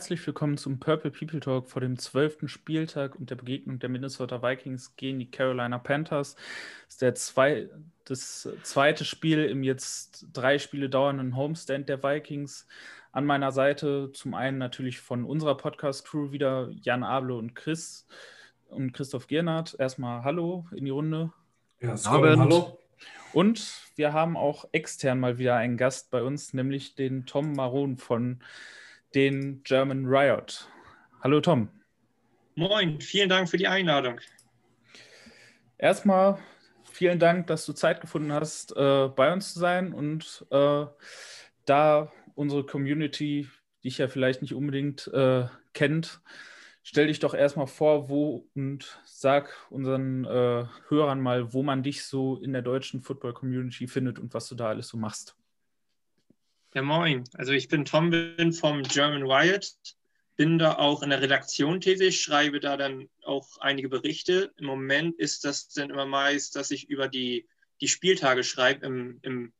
Herzlich willkommen zum Purple People Talk vor dem zwölften Spieltag und der Begegnung der Minnesota Vikings gegen die Carolina Panthers. Das ist der zwei, das zweite Spiel im jetzt drei Spiele dauernden Homestand der Vikings. An meiner Seite zum einen natürlich von unserer Podcast-Crew wieder Jan Able und Chris und Christoph Giernert. Erstmal Hallo in die Runde. Ja, Abend. Hallo. Und wir haben auch extern mal wieder einen Gast bei uns, nämlich den Tom Maron von den German Riot. Hallo Tom. Moin, vielen Dank für die Einladung. Erstmal vielen Dank, dass du Zeit gefunden hast, äh, bei uns zu sein und äh, da unsere Community dich ja vielleicht nicht unbedingt äh, kennt, stell dich doch erstmal vor, wo und sag unseren äh, Hörern mal, wo man dich so in der deutschen Football-Community findet und was du da alles so machst. Ja, moin. Also ich bin Tom, bin vom German Riot, bin da auch in der Redaktion tätig, schreibe da dann auch einige Berichte. Im Moment ist das dann immer meist, dass ich über die, die Spieltage schreibe im, im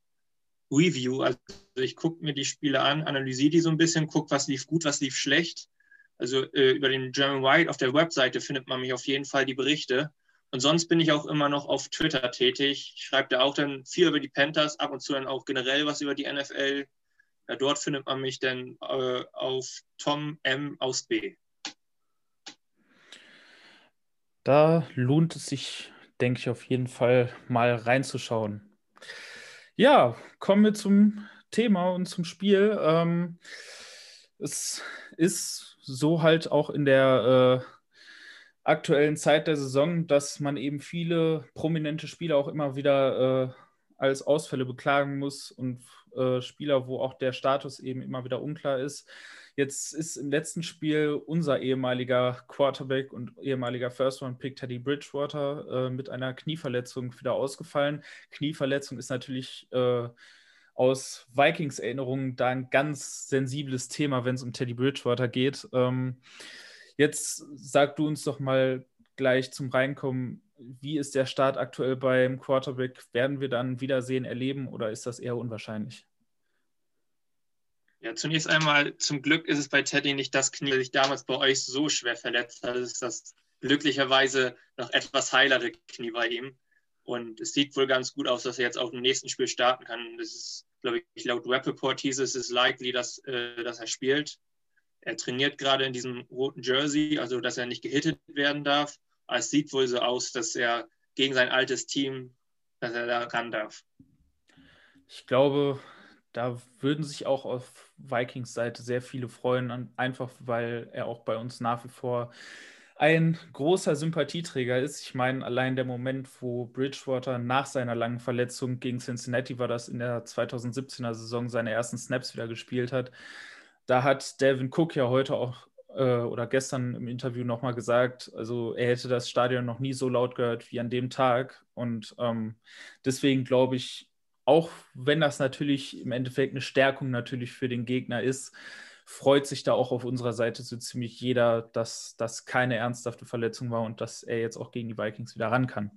Review. Also ich gucke mir die Spiele an, analysiere die so ein bisschen, gucke, was lief gut, was lief schlecht. Also äh, über den German Riot auf der Webseite findet man mich auf jeden Fall die Berichte. Und sonst bin ich auch immer noch auf Twitter tätig. Ich schreibe da auch dann viel über die Panthers, ab und zu dann auch generell was über die NFL. Ja, dort findet man mich dann äh, auf Tom M aus B. Da lohnt es sich, denke ich, auf jeden Fall mal reinzuschauen. Ja, kommen wir zum Thema und zum Spiel. Ähm, es ist so halt auch in der äh, aktuellen Zeit der Saison, dass man eben viele prominente Spieler auch immer wieder äh, als Ausfälle beklagen muss und äh, Spieler, wo auch der Status eben immer wieder unklar ist. Jetzt ist im letzten Spiel unser ehemaliger Quarterback und ehemaliger First-Round-Pick Teddy Bridgewater äh, mit einer Knieverletzung wieder ausgefallen. Knieverletzung ist natürlich äh, aus Vikings-Erinnerungen da ein ganz sensibles Thema, wenn es um Teddy Bridgewater geht. Ähm, jetzt sag du uns doch mal gleich zum Reinkommen, wie ist der Start aktuell beim Quarterback? Werden wir dann Wiedersehen erleben oder ist das eher unwahrscheinlich? Ja, zunächst einmal, zum Glück ist es bei Teddy nicht das Knie, das sich damals bei euch so schwer verletzt hat. Es ist das glücklicherweise noch etwas heilere Knie bei ihm. Und es sieht wohl ganz gut aus, dass er jetzt auch im nächsten Spiel starten kann. Das ist, glaube ich, laut Rappaport hieß es, ist likely, dass, äh, dass er spielt. Er trainiert gerade in diesem roten Jersey, also dass er nicht gehittet werden darf es sieht wohl so aus, dass er gegen sein altes Team, dass er da ran darf. Ich glaube, da würden sich auch auf Vikings Seite sehr viele freuen, einfach weil er auch bei uns nach wie vor ein großer Sympathieträger ist. Ich meine, allein der Moment, wo Bridgewater nach seiner langen Verletzung gegen Cincinnati war das in der 2017er Saison seine ersten Snaps wieder gespielt hat. Da hat Devin Cook ja heute auch äh, oder gestern im Interview nochmal gesagt, also er hätte das Stadion noch nie so laut gehört wie an dem Tag. Und ähm, deswegen glaube ich, auch wenn das natürlich im Endeffekt eine Stärkung natürlich für den Gegner ist, freut sich da auch auf unserer Seite so ziemlich jeder, dass das keine ernsthafte Verletzung war und dass er jetzt auch gegen die Vikings wieder ran kann.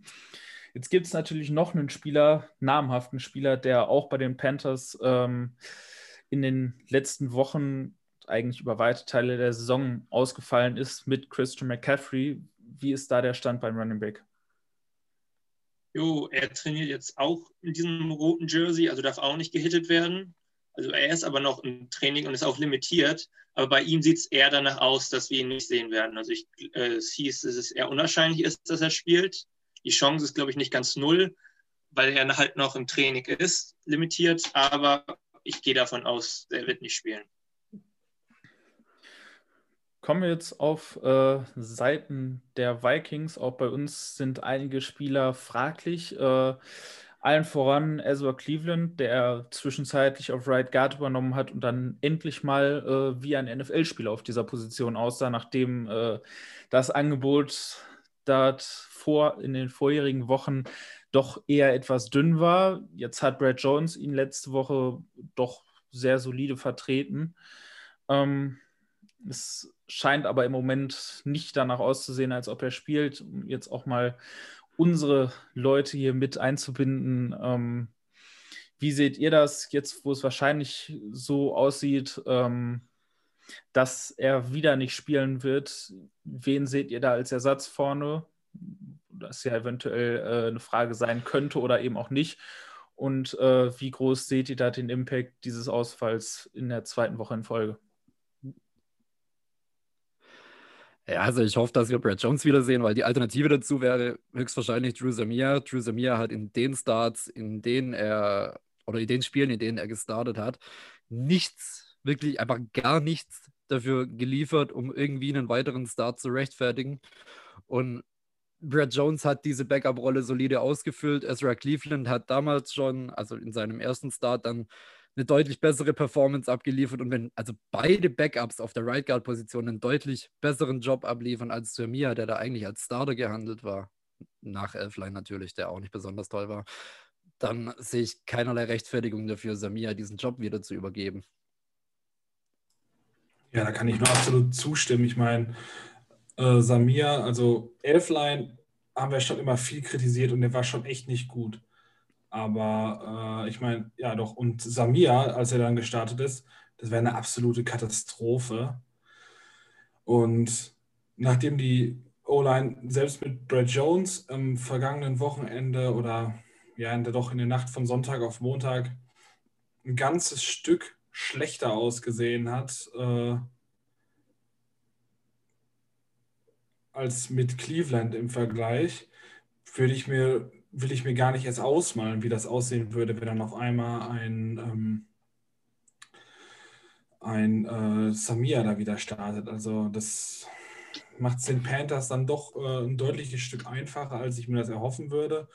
Jetzt gibt es natürlich noch einen Spieler, namhaften Spieler, der auch bei den Panthers ähm, in den letzten Wochen eigentlich über weite Teile der Saison ausgefallen ist mit Christian McCaffrey. Wie ist da der Stand beim Running Back? Jo, er trainiert jetzt auch in diesem roten Jersey, also darf auch nicht gehittet werden. Also er ist aber noch im Training und ist auch limitiert. Aber bei ihm sieht es eher danach aus, dass wir ihn nicht sehen werden. Also ich, äh, es hieß, dass es eher unwahrscheinlich ist, dass er spielt. Die Chance ist, glaube ich, nicht ganz null, weil er halt noch im Training ist, limitiert. Aber ich gehe davon aus, er wird nicht spielen. Kommen wir jetzt auf äh, Seiten der Vikings. Auch bei uns sind einige Spieler fraglich. Äh, allen voran Ezra Cleveland, der zwischenzeitlich auf Right Guard übernommen hat und dann endlich mal äh, wie ein NFL-Spieler auf dieser Position aussah, nachdem äh, das Angebot dort vor, in den vorherigen Wochen doch eher etwas dünn war. Jetzt hat Brad Jones ihn letzte Woche doch sehr solide vertreten. Ähm, es scheint aber im Moment nicht danach auszusehen, als ob er spielt. Um jetzt auch mal unsere Leute hier mit einzubinden. Ähm, wie seht ihr das jetzt, wo es wahrscheinlich so aussieht? Ähm, dass er wieder nicht spielen wird. Wen seht ihr da als Ersatz vorne? Das ja eventuell äh, eine Frage sein könnte oder eben auch nicht. Und äh, wie groß seht ihr da den Impact dieses Ausfalls in der zweiten Woche in Folge? Ja, also ich hoffe, dass wir Brad Jones wiedersehen, weil die Alternative dazu wäre höchstwahrscheinlich Drew Samir. Drew Samir hat in den Starts, in denen er, oder in den Spielen, in denen er gestartet hat, nichts, wirklich einfach gar nichts dafür geliefert, um irgendwie einen weiteren Start zu rechtfertigen. Und Brad Jones hat diese Backup-Rolle solide ausgefüllt. Ezra Cleveland hat damals schon, also in seinem ersten Start, dann eine deutlich bessere Performance abgeliefert. Und wenn also beide Backups auf der Right Guard-Position einen deutlich besseren Job abliefern als Samia, der da eigentlich als Starter gehandelt war, nach Elfline natürlich, der auch nicht besonders toll war, dann sehe ich keinerlei Rechtfertigung dafür, Samia diesen Job wieder zu übergeben. Ja, da kann ich nur absolut zustimmen. Ich meine, äh, Samir, also Elfline haben wir schon immer viel kritisiert und der war schon echt nicht gut. Aber äh, ich meine, ja doch, und Samir, als er dann gestartet ist, das wäre eine absolute Katastrophe. Und nachdem die O-Line selbst mit Brad Jones am vergangenen Wochenende oder ja, doch in der Nacht von Sonntag auf Montag ein ganzes Stück schlechter ausgesehen hat äh, als mit Cleveland im Vergleich, würde ich mir will ich mir gar nicht erst ausmalen, wie das aussehen würde, wenn dann auf einmal ein, ähm, ein äh, Samir da wieder startet. Also das macht es den Panthers dann doch äh, ein deutliches Stück einfacher, als ich mir das erhoffen würde.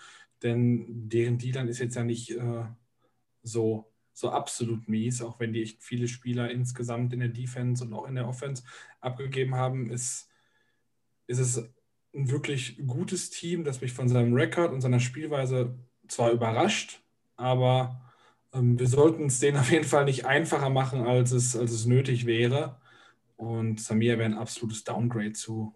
Denn deren Dealern ist jetzt ja nicht äh, so, so absolut mies, auch wenn die echt viele Spieler insgesamt in der Defense und auch in der Offense abgegeben haben, ist, ist es ein wirklich gutes Team, das mich von seinem Rekord und seiner Spielweise zwar überrascht, aber ähm, wir sollten es denen auf jeden Fall nicht einfacher machen, als es, als es nötig wäre. Und Samir wäre ein absolutes Downgrade zu,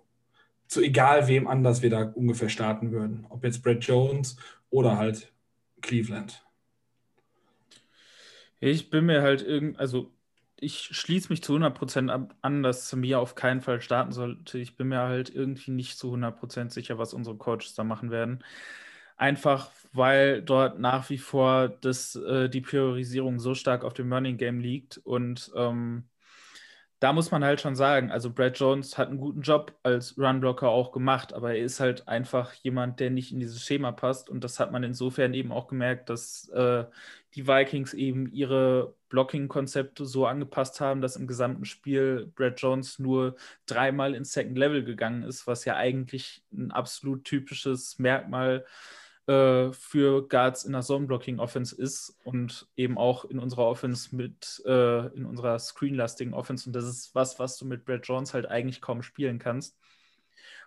zu egal wem anders wir da ungefähr starten würden. Ob jetzt Brad Jones oder halt Cleveland. Ich bin mir halt irgendwie, also ich schließe mich zu 100% an, dass Samir auf keinen Fall starten sollte. Ich bin mir halt irgendwie nicht zu 100% sicher, was unsere Coaches da machen werden. Einfach weil dort nach wie vor das, äh, die Priorisierung so stark auf dem Running Game liegt und ähm, da muss man halt schon sagen, also Brad Jones hat einen guten Job als Runblocker auch gemacht, aber er ist halt einfach jemand, der nicht in dieses Schema passt. Und das hat man insofern eben auch gemerkt, dass äh, die Vikings eben ihre Blocking-Konzepte so angepasst haben, dass im gesamten Spiel Brad Jones nur dreimal ins Second Level gegangen ist, was ja eigentlich ein absolut typisches Merkmal ist äh, für Guards in der Zone-Blocking-Offense ist und eben auch in unserer Offense mit, äh, in unserer screenlastigen Offense. Und das ist was, was du mit Brad Jones halt eigentlich kaum spielen kannst.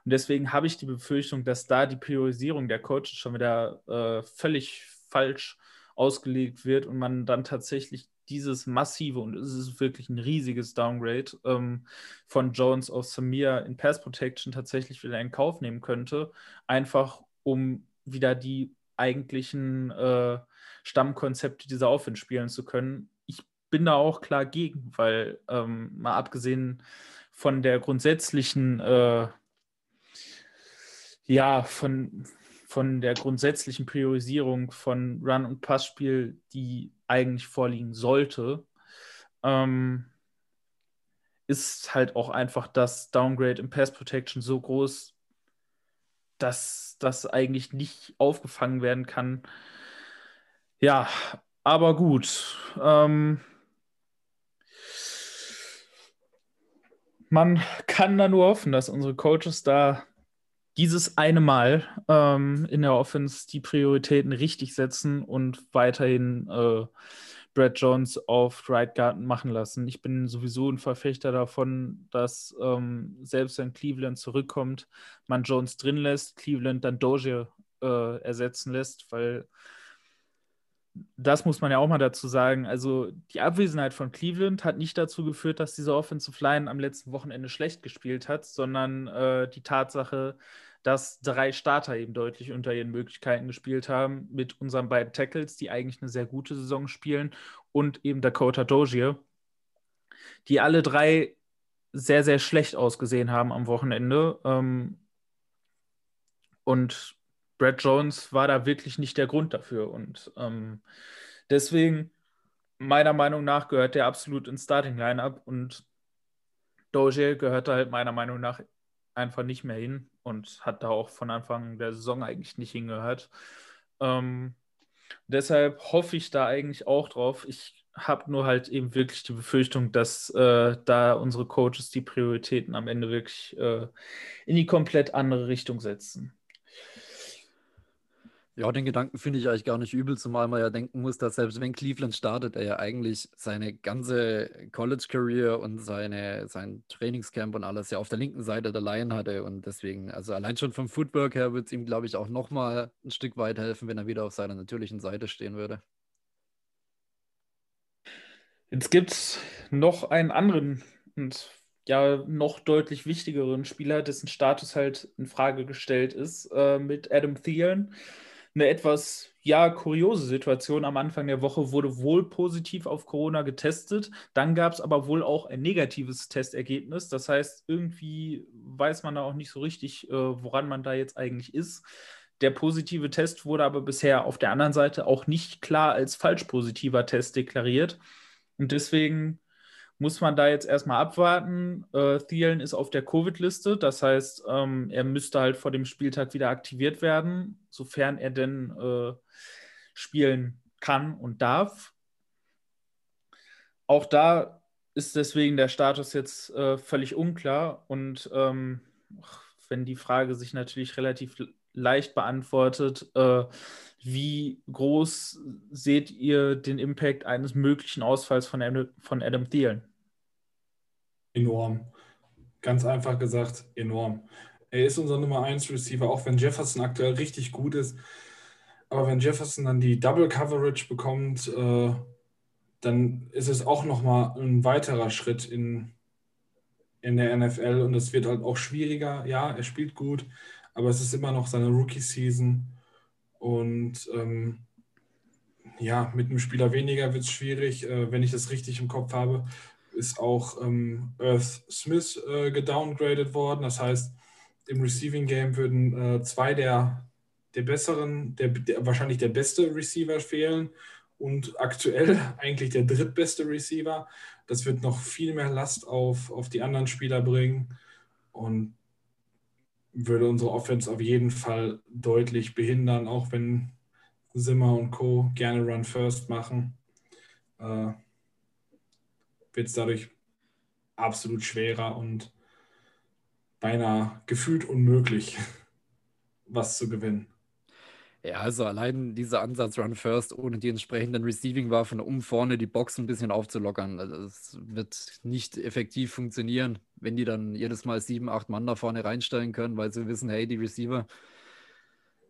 Und deswegen habe ich die Befürchtung, dass da die Priorisierung der Coaches schon wieder äh, völlig falsch ausgelegt wird und man dann tatsächlich dieses massive, und es ist wirklich ein riesiges Downgrade ähm, von Jones auf Samir in Pass Protection tatsächlich wieder in Kauf nehmen könnte, einfach um wieder die eigentlichen äh, Stammkonzepte dieser Offense spielen zu können. Ich bin da auch klar gegen, weil ähm, mal abgesehen von der grundsätzlichen, äh, ja, von, von der grundsätzlichen Priorisierung von Run- und Passspiel, die eigentlich vorliegen sollte, ähm, ist halt auch einfach das Downgrade im Pass Protection so groß, dass das eigentlich nicht aufgefangen werden kann. Ja, aber gut. Ähm, man kann da nur hoffen, dass unsere Coaches da dieses eine Mal ähm, in der Offense die Prioritäten richtig setzen und weiterhin äh, Brad Jones auf Right Guard machen lassen. Ich bin sowieso ein Verfechter davon, dass ähm, selbst wenn Cleveland zurückkommt, man Jones drin lässt, Cleveland dann Dozier äh, ersetzen lässt, weil das muss man ja auch mal dazu sagen. Also die Abwesenheit von Cleveland hat nicht dazu geführt, dass diese Offensive Line am letzten Wochenende schlecht gespielt hat, sondern äh, die Tatsache, dass drei Starter eben deutlich unter ihren Möglichkeiten gespielt haben, mit unseren beiden Tackles, die eigentlich eine sehr gute Saison spielen, und eben Dakota Dozier, die alle drei sehr, sehr schlecht ausgesehen haben am Wochenende. Ähm, und Brad Jones war da wirklich nicht der Grund dafür. Und ähm, deswegen, meiner Meinung nach, gehört der absolut ins Starting Lineup und Doge gehört da halt meiner Meinung nach einfach nicht mehr hin und hat da auch von Anfang der Saison eigentlich nicht hingehört. Ähm, deshalb hoffe ich da eigentlich auch drauf. Ich habe nur halt eben wirklich die Befürchtung, dass äh, da unsere Coaches die Prioritäten am Ende wirklich äh, in die komplett andere Richtung setzen. Ja, den Gedanken finde ich eigentlich gar nicht übel, zumal man ja denken muss, dass selbst wenn Cleveland startet, er ja eigentlich seine ganze College-Career und seine, sein Trainingscamp und alles ja auf der linken Seite der Line hatte. Und deswegen, also allein schon vom Footwork her wird es ihm, glaube ich, auch nochmal ein Stück weit helfen, wenn er wieder auf seiner natürlichen Seite stehen würde. Jetzt gibt es noch einen anderen und ja noch deutlich wichtigeren Spieler, dessen Status halt in Frage gestellt ist, äh, mit Adam Thielen eine etwas ja, kuriose Situation. Am Anfang der Woche wurde wohl positiv auf Corona getestet. Dann gab es aber wohl auch ein negatives Testergebnis. Das heißt, irgendwie weiß man da auch nicht so richtig, äh, woran man da jetzt eigentlich ist. Der positive Test wurde aber bisher auf der anderen Seite auch nicht klar als falsch positiver Test deklariert. Und deswegen muss man da jetzt erstmal abwarten. Äh, Thielen ist auf der Covid-Liste, das heißt, ähm, er müsste halt vor dem Spieltag wieder aktiviert werden, sofern er denn äh, spielen kann und darf. Auch da ist deswegen der Status jetzt äh, völlig unklar und ähm, wenn die Frage sich natürlich relativ leicht beantwortet, äh, wie groß seht ihr den Impact eines möglichen Ausfalls von Adam, von Adam Thielen? Enorm. Ganz einfach gesagt, enorm. Er ist unser Nummer 1 Receiver, auch wenn Jefferson aktuell richtig gut ist. Aber wenn Jefferson dann die Double Coverage bekommt, äh, dann ist es auch nochmal ein weiterer Schritt in, in der NFL und es wird halt auch schwieriger. Ja, er spielt gut, aber es ist immer noch seine Rookie-Season. Und ähm, ja, mit einem Spieler weniger wird es schwierig. Äh, wenn ich das richtig im Kopf habe, ist auch ähm, Earth Smith äh, gedowngradet worden. Das heißt, im Receiving Game würden äh, zwei der, der besseren, der, der, wahrscheinlich der beste Receiver fehlen und aktuell eigentlich der drittbeste Receiver. Das wird noch viel mehr Last auf, auf die anderen Spieler bringen und würde unsere Offense auf jeden Fall deutlich behindern, auch wenn Zimmer und Co. gerne Run First machen. Äh, Wird es dadurch absolut schwerer und beinahe gefühlt unmöglich, was zu gewinnen. Ja, also allein dieser Ansatz Run First ohne die entsprechenden Receiving-Waffen, um vorne die Box ein bisschen aufzulockern, also das wird nicht effektiv funktionieren, wenn die dann jedes Mal sieben, acht Mann da vorne reinstellen können, weil sie wissen, hey, die Receiver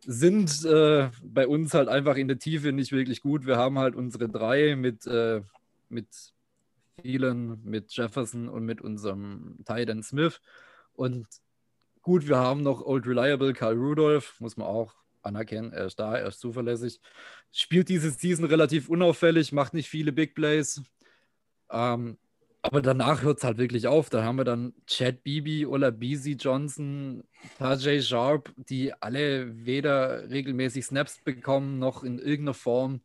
sind äh, bei uns halt einfach in der Tiefe nicht wirklich gut. Wir haben halt unsere drei mit, äh, mit vielen, mit Jefferson und mit unserem Titan Smith. Und gut, wir haben noch Old Reliable Karl Rudolph, muss man auch anerkennen. Er ist da, er ist zuverlässig. Spielt diese Season relativ unauffällig, macht nicht viele Big Plays. Ähm, aber danach hört es halt wirklich auf. Da haben wir dann Chad Beebe, Ola Beasy Johnson, Tajay Sharp, die alle weder regelmäßig Snaps bekommen, noch in irgendeiner Form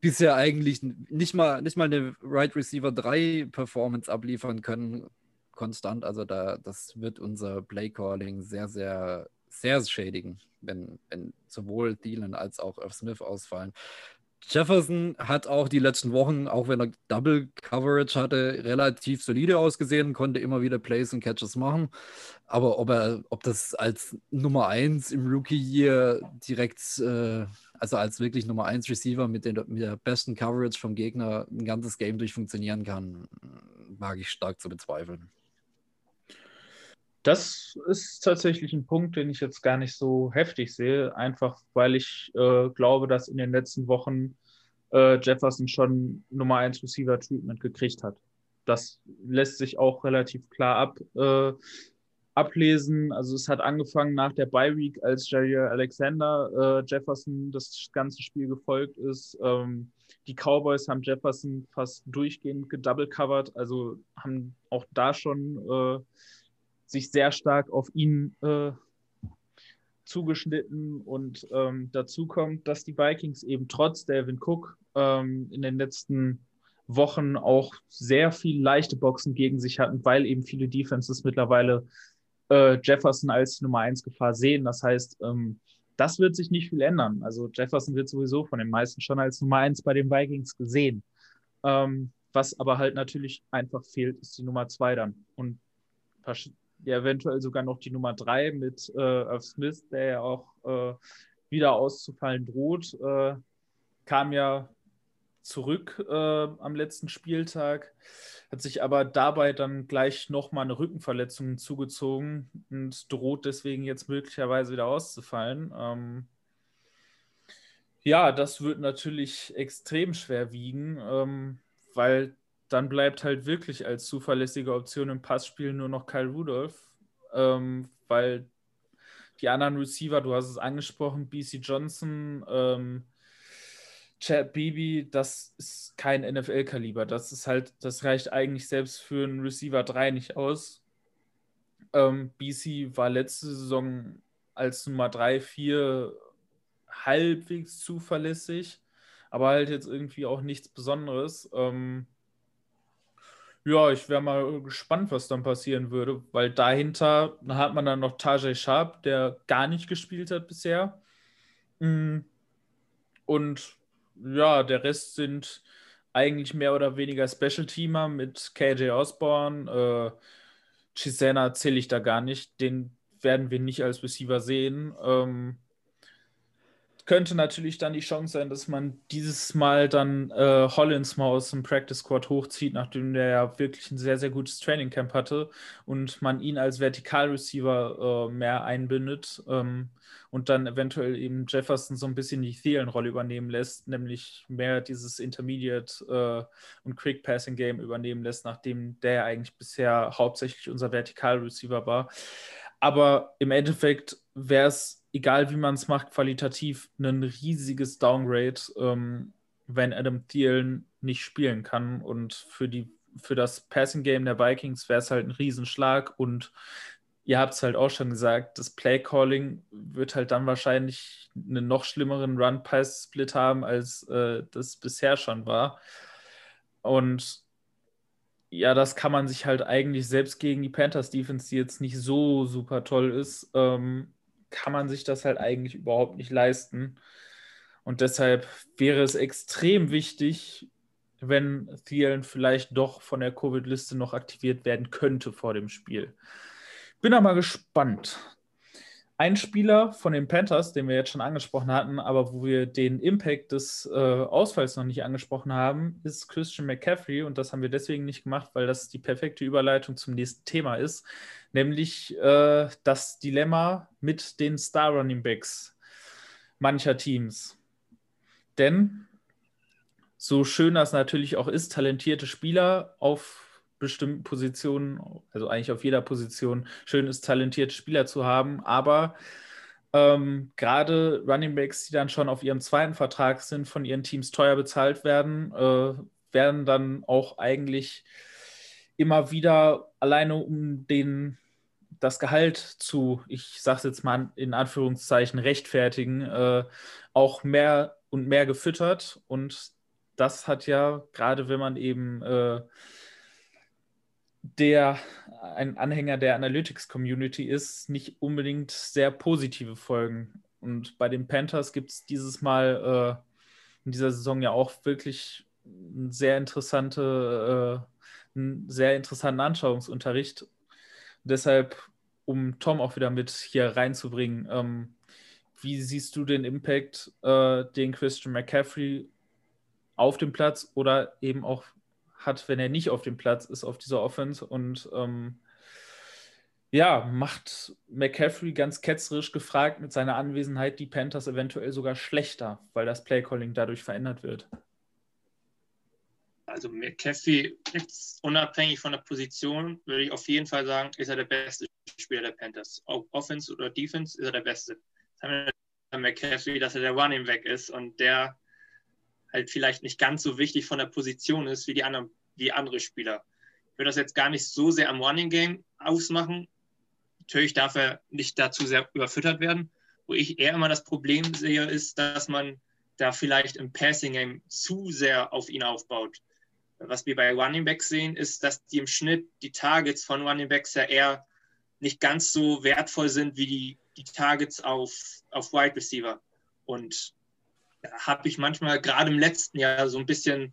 bisher eigentlich nicht mal, nicht mal eine Right Receiver 3 Performance abliefern können, konstant. Also da, das wird unser Play Calling sehr, sehr sehr schädigen, wenn, wenn sowohl Thielen als auch Irv Smith ausfallen. Jefferson hat auch die letzten Wochen, auch wenn er Double Coverage hatte, relativ solide ausgesehen, konnte immer wieder Plays und Catches machen. Aber ob er, ob das als Nummer 1 im Rookie-Year direkt, äh, also als wirklich Nummer 1 Receiver mit, den, mit der besten Coverage vom Gegner ein ganzes Game durch funktionieren kann, wage ich stark zu bezweifeln. Das ist tatsächlich ein Punkt, den ich jetzt gar nicht so heftig sehe, einfach weil ich äh, glaube, dass in den letzten Wochen äh, Jefferson schon Nummer 1 Receiver Treatment gekriegt hat. Das lässt sich auch relativ klar ab, äh, ablesen. Also es hat angefangen nach der Bye Week, als Jerry Alexander äh, Jefferson das ganze Spiel gefolgt ist. Ähm, die Cowboys haben Jefferson fast durchgehend gedouble covered, also haben auch da schon äh, sich sehr stark auf ihn äh, zugeschnitten und ähm, dazu kommt, dass die Vikings eben trotz Delvin Cook ähm, in den letzten Wochen auch sehr viel leichte Boxen gegen sich hatten, weil eben viele Defenses mittlerweile äh, Jefferson als Nummer 1 Gefahr sehen. Das heißt, ähm, das wird sich nicht viel ändern. Also Jefferson wird sowieso von den meisten schon als Nummer 1 bei den Vikings gesehen. Ähm, was aber halt natürlich einfach fehlt, ist die Nummer 2 dann. Und ja, eventuell sogar noch die Nummer 3 mit äh, Irv Smith, der ja auch äh, wieder auszufallen droht. Äh, kam ja zurück äh, am letzten Spieltag, hat sich aber dabei dann gleich nochmal eine Rückenverletzung zugezogen und droht deswegen jetzt möglicherweise wieder auszufallen. Ähm, ja, das wird natürlich extrem schwer wiegen, ähm, weil dann bleibt halt wirklich als zuverlässige Option im Passspiel nur noch Kyle Rudolph, ähm, weil die anderen Receiver, du hast es angesprochen, BC Johnson, ähm, Chad Beebe, das ist kein NFL-Kaliber. Das ist halt, das reicht eigentlich selbst für einen Receiver 3 nicht aus. Ähm, BC war letzte Saison als Nummer 3, 4 halbwegs zuverlässig, aber halt jetzt irgendwie auch nichts Besonderes. Ähm, ja, ich wäre mal gespannt, was dann passieren würde, weil dahinter hat man dann noch Tajay Sharp, der gar nicht gespielt hat bisher. Mm. Und ja, der Rest sind eigentlich mehr oder weniger Special-Teamer mit KJ Osborne. Äh, Chisena zähle ich da gar nicht. Den werden wir nicht als Receiver sehen. Ähm, könnte natürlich dann die Chance sein, dass man dieses Mal dann äh, Hollins mal aus dem Practice Squad hochzieht, nachdem der ja wirklich ein sehr, sehr gutes Training Camp hatte und man ihn als Vertikalreceiver äh, mehr einbindet ähm, und dann eventuell eben Jefferson so ein bisschen die Thielen-Rolle übernehmen lässt, nämlich mehr dieses Intermediate äh, und Quick Passing Game übernehmen lässt, nachdem der eigentlich bisher hauptsächlich unser Vertikalreceiver war. Aber im Endeffekt wäre es egal wie man es macht, qualitativ ein riesiges Downgrade, ähm, wenn Adam Thielen nicht spielen kann. Und für, die, für das Passing Game der Vikings wäre es halt ein Riesenschlag. Und ihr habt es halt auch schon gesagt, das Play Calling wird halt dann wahrscheinlich einen noch schlimmeren Run-Pass-Split haben, als äh, das bisher schon war. Und ja, das kann man sich halt eigentlich selbst gegen die Panthers Defense, die jetzt nicht so super toll ist, ähm, kann man sich das halt eigentlich überhaupt nicht leisten. Und deshalb wäre es extrem wichtig, wenn Thielen vielleicht doch von der Covid-Liste noch aktiviert werden könnte vor dem Spiel. Bin aber gespannt. Ein Spieler von den Panthers, den wir jetzt schon angesprochen hatten, aber wo wir den Impact des äh, Ausfalls noch nicht angesprochen haben, ist Christian McCaffrey. Und das haben wir deswegen nicht gemacht, weil das die perfekte Überleitung zum nächsten Thema ist nämlich äh, das Dilemma mit den Star Running Backs mancher Teams. Denn so schön das natürlich auch ist, talentierte Spieler auf bestimmten Positionen, also eigentlich auf jeder Position, schön ist, talentierte Spieler zu haben, aber ähm, gerade Running Backs, die dann schon auf ihrem zweiten Vertrag sind, von ihren Teams teuer bezahlt werden, äh, werden dann auch eigentlich immer wieder alleine um den das Gehalt zu, ich sage es jetzt mal in Anführungszeichen, rechtfertigen, äh, auch mehr und mehr gefüttert. Und das hat ja, gerade wenn man eben äh, der ein Anhänger der Analytics-Community ist, nicht unbedingt sehr positive Folgen. Und bei den Panthers gibt es dieses Mal äh, in dieser Saison ja auch wirklich ein sehr interessante, äh, einen sehr interessanten Anschauungsunterricht. Deshalb um Tom auch wieder mit hier reinzubringen, ähm, wie siehst du den Impact, äh, den Christian McCaffrey auf dem Platz oder eben auch hat, wenn er nicht auf dem Platz ist, auf dieser Offense und ähm, ja, macht McCaffrey ganz ketzerisch gefragt mit seiner Anwesenheit die Panthers eventuell sogar schlechter, weil das Playcalling dadurch verändert wird. Also McCaffrey, jetzt unabhängig von der Position, würde ich auf jeden Fall sagen, ist er der beste Spieler der Panthers. Ob Offense oder Defense ist er der Beste. Das haben wir McCaffrey, dass er der Running Back ist und der halt vielleicht nicht ganz so wichtig von der Position ist wie die anderen, wie andere Spieler. Ich würde das jetzt gar nicht so sehr am Running Game ausmachen. Natürlich darf er nicht dazu sehr überfüttert werden. Wo ich eher immer das Problem sehe, ist, dass man da vielleicht im Passing Game zu sehr auf ihn aufbaut. Was wir bei Running Backs sehen, ist, dass die im Schnitt die Targets von Running Backs ja eher nicht ganz so wertvoll sind wie die, die Targets auf, auf Wide Receiver. Und habe ich manchmal gerade im letzten Jahr so ein bisschen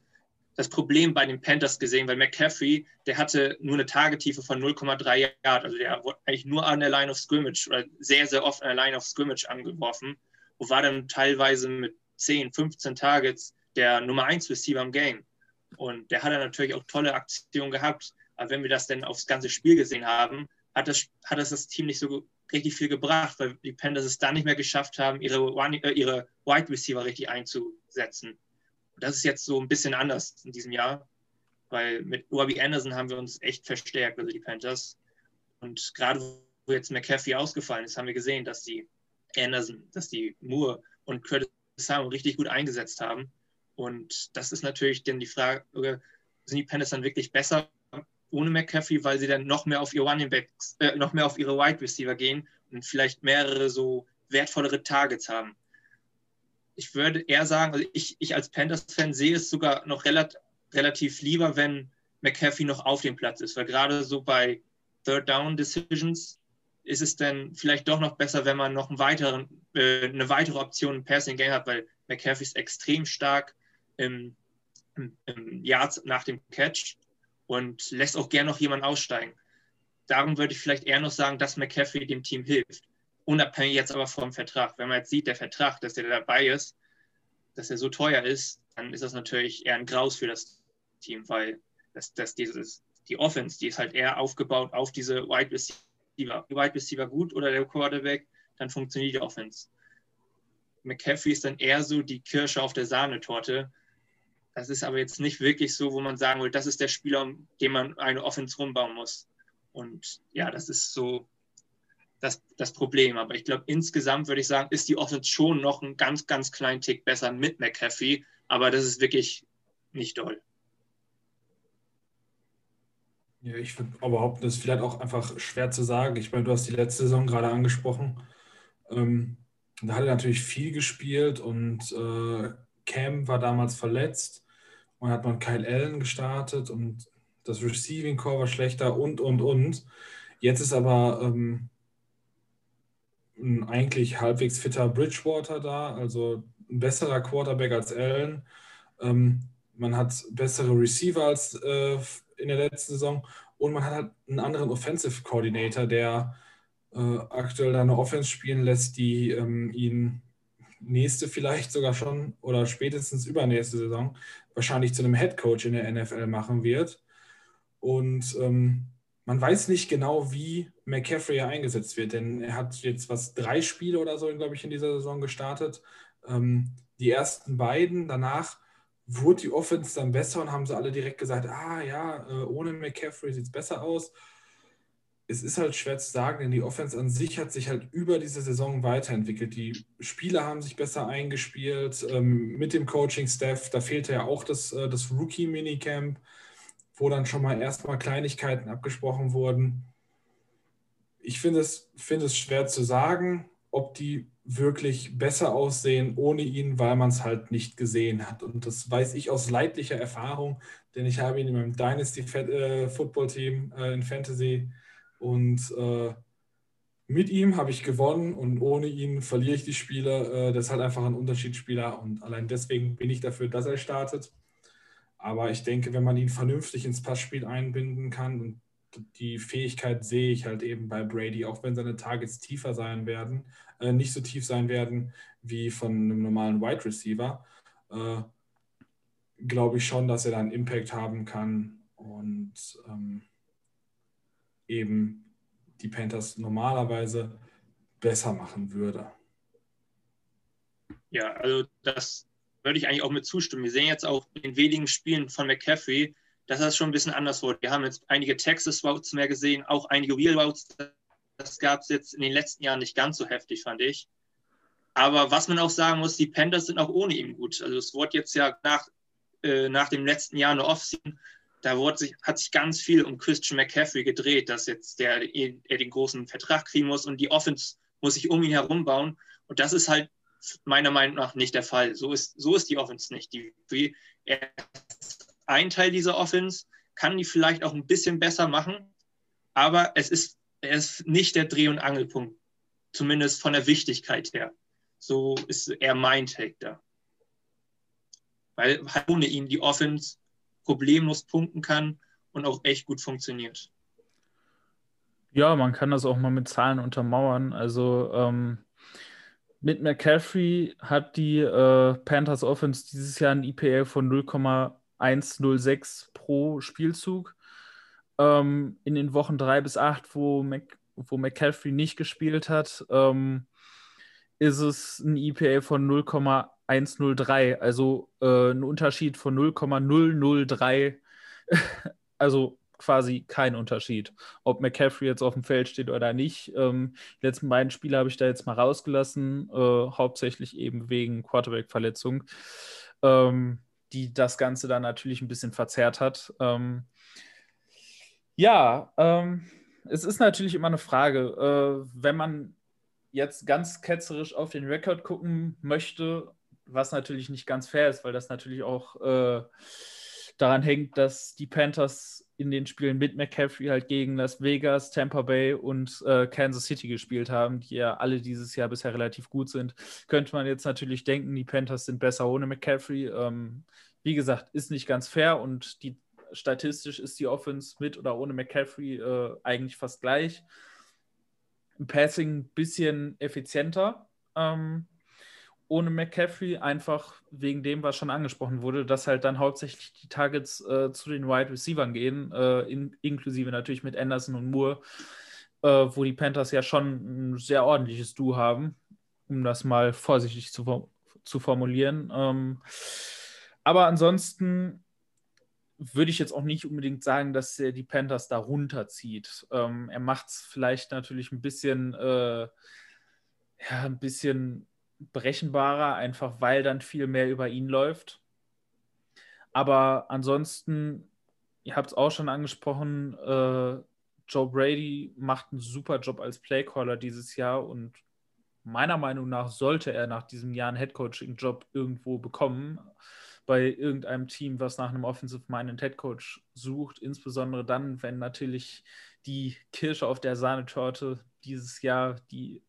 das Problem bei den Panthers gesehen, weil McCaffrey, der hatte nur eine Tagetiefe von 0,3 Yard, also der wurde eigentlich nur an der Line of Scrimmage oder sehr, sehr oft an der Line of Scrimmage angeworfen und war dann teilweise mit 10, 15 Targets der Nummer 1 Receiver im Game. Und der hat dann natürlich auch tolle Aktionen gehabt. Aber wenn wir das dann aufs ganze Spiel gesehen haben, hat das, hat das, das Team nicht so richtig viel gebracht, weil die Panthers es dann nicht mehr geschafft haben, ihre, äh, ihre Wide Receiver richtig einzusetzen. Und das ist jetzt so ein bisschen anders in diesem Jahr, weil mit Robbie Anderson haben wir uns echt verstärkt, also die Panthers. Und gerade wo jetzt McCaffrey ausgefallen ist, haben wir gesehen, dass die Anderson, dass die Moore und Curtis Simon richtig gut eingesetzt haben. Und das ist natürlich dann die Frage, sind die Panthers dann wirklich besser ohne McCaffrey, weil sie dann noch mehr auf ihre Running Backs, äh, noch mehr auf ihre Wide Receiver gehen und vielleicht mehrere so wertvollere Targets haben. Ich würde eher sagen, also ich, ich als Panthers-Fan sehe es sogar noch relat relativ lieber, wenn McCaffrey noch auf dem Platz ist, weil gerade so bei Third Down Decisions ist es dann vielleicht doch noch besser, wenn man noch einen weiteren, äh, eine weitere Option im Passing Game hat, weil McCaffrey ist extrem stark im, im, im Yards nach dem Catch und lässt auch gern noch jemanden aussteigen. Darum würde ich vielleicht eher noch sagen, dass McCaffrey dem Team hilft. Unabhängig jetzt aber vom Vertrag. Wenn man jetzt sieht, der Vertrag, dass der dabei ist, dass er so teuer ist, dann ist das natürlich eher ein Graus für das Team, weil das, das dieses, die Offense, die ist halt eher aufgebaut auf diese Wide Receiver Wide Receiver gut oder der Quarterback, dann funktioniert die Offense. McCaffrey ist dann eher so die Kirsche auf der Sahnetorte. Das ist aber jetzt nicht wirklich so, wo man sagen will, das ist der Spieler, um den man eine Offense rumbauen muss. Und ja, das ist so das, das Problem. Aber ich glaube, insgesamt würde ich sagen, ist die Offense schon noch einen ganz, ganz kleinen Tick besser mit McCaffrey. Aber das ist wirklich nicht doll. Ja, ich würde behaupten, das ist vielleicht auch einfach schwer zu sagen. Ich meine, du hast die letzte Saison gerade angesprochen. Ähm, da hat er natürlich viel gespielt und äh, Cam war damals verletzt und hat man Kyle Allen gestartet und das Receiving Core war schlechter und, und, und. Jetzt ist aber ähm, ein eigentlich halbwegs fitter Bridgewater da, also ein besserer Quarterback als Allen. Ähm, man hat bessere Receiver als äh, in der letzten Saison und man hat halt einen anderen Offensive Coordinator, der äh, aktuell eine Offense spielen lässt, die ähm, ihn nächste vielleicht sogar schon oder spätestens übernächste Saison wahrscheinlich zu einem Head Coach in der NFL machen wird. Und ähm, man weiß nicht genau, wie McCaffrey eingesetzt wird, denn er hat jetzt was drei Spiele oder so, glaube ich, in dieser Saison gestartet. Ähm, die ersten beiden, danach wurde die Offense dann besser und haben sie alle direkt gesagt, ah ja, äh, ohne McCaffrey sieht es besser aus. Es ist halt schwer zu sagen, denn die Offense an sich hat sich halt über diese Saison weiterentwickelt. Die Spieler haben sich besser eingespielt ähm, mit dem Coaching-Staff. Da fehlte ja auch das, äh, das Rookie-Minicamp, wo dann schon mal erstmal Kleinigkeiten abgesprochen wurden. Ich finde es, find es schwer zu sagen, ob die wirklich besser aussehen ohne ihn, weil man es halt nicht gesehen hat. Und das weiß ich aus leidlicher Erfahrung, denn ich habe ihn in meinem Dynasty äh, äh, in Fantasy und äh, mit ihm habe ich gewonnen und ohne ihn verliere ich die Spiele. Äh, das ist halt einfach ein Unterschiedsspieler und allein deswegen bin ich dafür, dass er startet. Aber ich denke, wenn man ihn vernünftig ins Passspiel einbinden kann und die Fähigkeit sehe ich halt eben bei Brady, auch wenn seine Targets tiefer sein werden, äh, nicht so tief sein werden wie von einem normalen Wide Receiver, äh, glaube ich schon, dass er dann Impact haben kann und ähm, eben die Panthers normalerweise besser machen würde. Ja, also das würde ich eigentlich auch mit zustimmen. Wir sehen jetzt auch in wenigen Spielen von McCaffrey, dass das schon ein bisschen anders wurde. Wir haben jetzt einige Texas-Routes mehr gesehen, auch einige Real-Routes. Das gab es jetzt in den letzten Jahren nicht ganz so heftig, fand ich. Aber was man auch sagen muss, die Panthers sind auch ohne ihn gut. Also es wurde jetzt ja nach, äh, nach dem letzten Jahr eine Offseason, da sich, hat sich ganz viel um Christian McCaffrey gedreht, dass jetzt der, er den großen Vertrag kriegen muss und die Offense muss sich um ihn herum bauen. Und das ist halt meiner Meinung nach nicht der Fall. So ist, so ist die Offense nicht. Die, er ist ein Teil dieser Offense, kann die vielleicht auch ein bisschen besser machen, aber es ist, er ist nicht der Dreh- und Angelpunkt, zumindest von der Wichtigkeit her. So ist eher mein Take da. Weil ohne ihn die Offense problemlos punkten kann und auch echt gut funktioniert. Ja, man kann das auch mal mit Zahlen untermauern. Also ähm, mit McCaffrey hat die äh, Panthers Offense dieses Jahr ein IPL von 0,106 pro Spielzug. Ähm, in den Wochen 3 bis 8, wo, Mc, wo McCaffrey nicht gespielt hat, ähm, ist es ein IPA von 0,103, also äh, ein Unterschied von 0,003, also quasi kein Unterschied, ob McCaffrey jetzt auf dem Feld steht oder nicht. Ähm, die letzten beiden Spiele habe ich da jetzt mal rausgelassen, äh, hauptsächlich eben wegen Quarterback-Verletzung, ähm, die das Ganze dann natürlich ein bisschen verzerrt hat. Ähm, ja, ähm, es ist natürlich immer eine Frage, äh, wenn man jetzt ganz ketzerisch auf den Rekord gucken möchte, was natürlich nicht ganz fair ist, weil das natürlich auch äh, daran hängt, dass die Panthers in den Spielen mit McCaffrey halt gegen Las Vegas, Tampa Bay und äh, Kansas City gespielt haben, die ja alle dieses Jahr bisher relativ gut sind. Könnte man jetzt natürlich denken, die Panthers sind besser ohne McCaffrey. Ähm, wie gesagt, ist nicht ganz fair und die statistisch ist die Offense mit oder ohne McCaffrey äh, eigentlich fast gleich im Passing ein bisschen effizienter. Ähm, ohne McCaffrey, einfach wegen dem, was schon angesprochen wurde, dass halt dann hauptsächlich die Targets äh, zu den Wide Receivers gehen, äh, in, inklusive natürlich mit Anderson und Moore, äh, wo die Panthers ja schon ein sehr ordentliches Du haben, um das mal vorsichtig zu, zu formulieren. Ähm, aber ansonsten würde ich jetzt auch nicht unbedingt sagen, dass er die Panthers da runterzieht. Ähm, er macht es vielleicht natürlich ein bisschen, äh, ja, ein bisschen berechenbarer, einfach weil dann viel mehr über ihn läuft. Aber ansonsten, ihr habt es auch schon angesprochen, äh, Joe Brady macht einen super Job als Playcaller dieses Jahr und meiner Meinung nach sollte er nach diesem Jahr einen Headcoaching-Job irgendwo bekommen bei irgendeinem Team, was nach einem Offensive-Minded Headcoach sucht, insbesondere dann, wenn natürlich die Kirsche auf der Sahnetorte dieses Jahr, die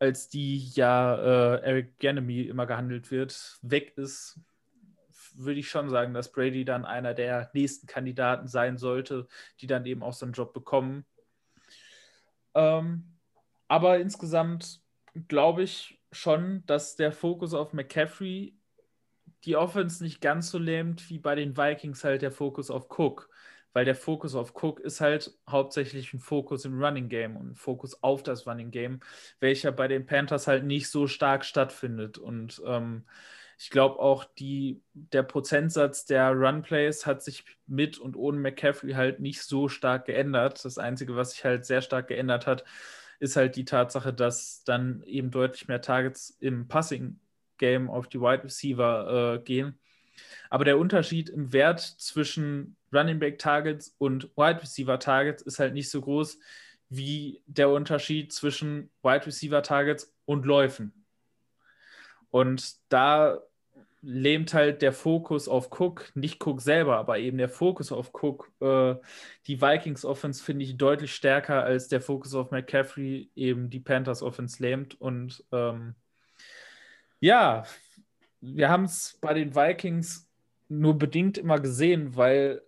als die ja äh, Eric Ganemy immer gehandelt wird, weg ist, würde ich schon sagen, dass Brady dann einer der nächsten Kandidaten sein sollte, die dann eben auch so einen Job bekommen. Ähm, aber insgesamt glaube ich schon, dass der Fokus auf McCaffrey die Offense nicht ganz so lähmt wie bei den Vikings halt der Fokus auf Cook. Weil der Fokus auf Cook ist halt hauptsächlich ein Fokus im Running Game und ein Fokus auf das Running Game, welcher bei den Panthers halt nicht so stark stattfindet. Und ähm, ich glaube auch, die, der Prozentsatz der Run-Plays hat sich mit und ohne McCaffrey halt nicht so stark geändert. Das Einzige, was sich halt sehr stark geändert hat, ist halt die Tatsache, dass dann eben deutlich mehr Targets im Passing Game auf die Wide Receiver äh, gehen. Aber der Unterschied im Wert zwischen Running Back Targets und Wide Receiver Targets ist halt nicht so groß wie der Unterschied zwischen Wide Receiver Targets und Läufen. Und da lähmt halt der Fokus auf Cook, nicht Cook selber, aber eben der Fokus auf Cook, äh, die Vikings Offense finde ich deutlich stärker als der Fokus auf McCaffrey eben die Panthers Offense lähmt und ähm, ja, wir haben es bei den Vikings nur bedingt immer gesehen, weil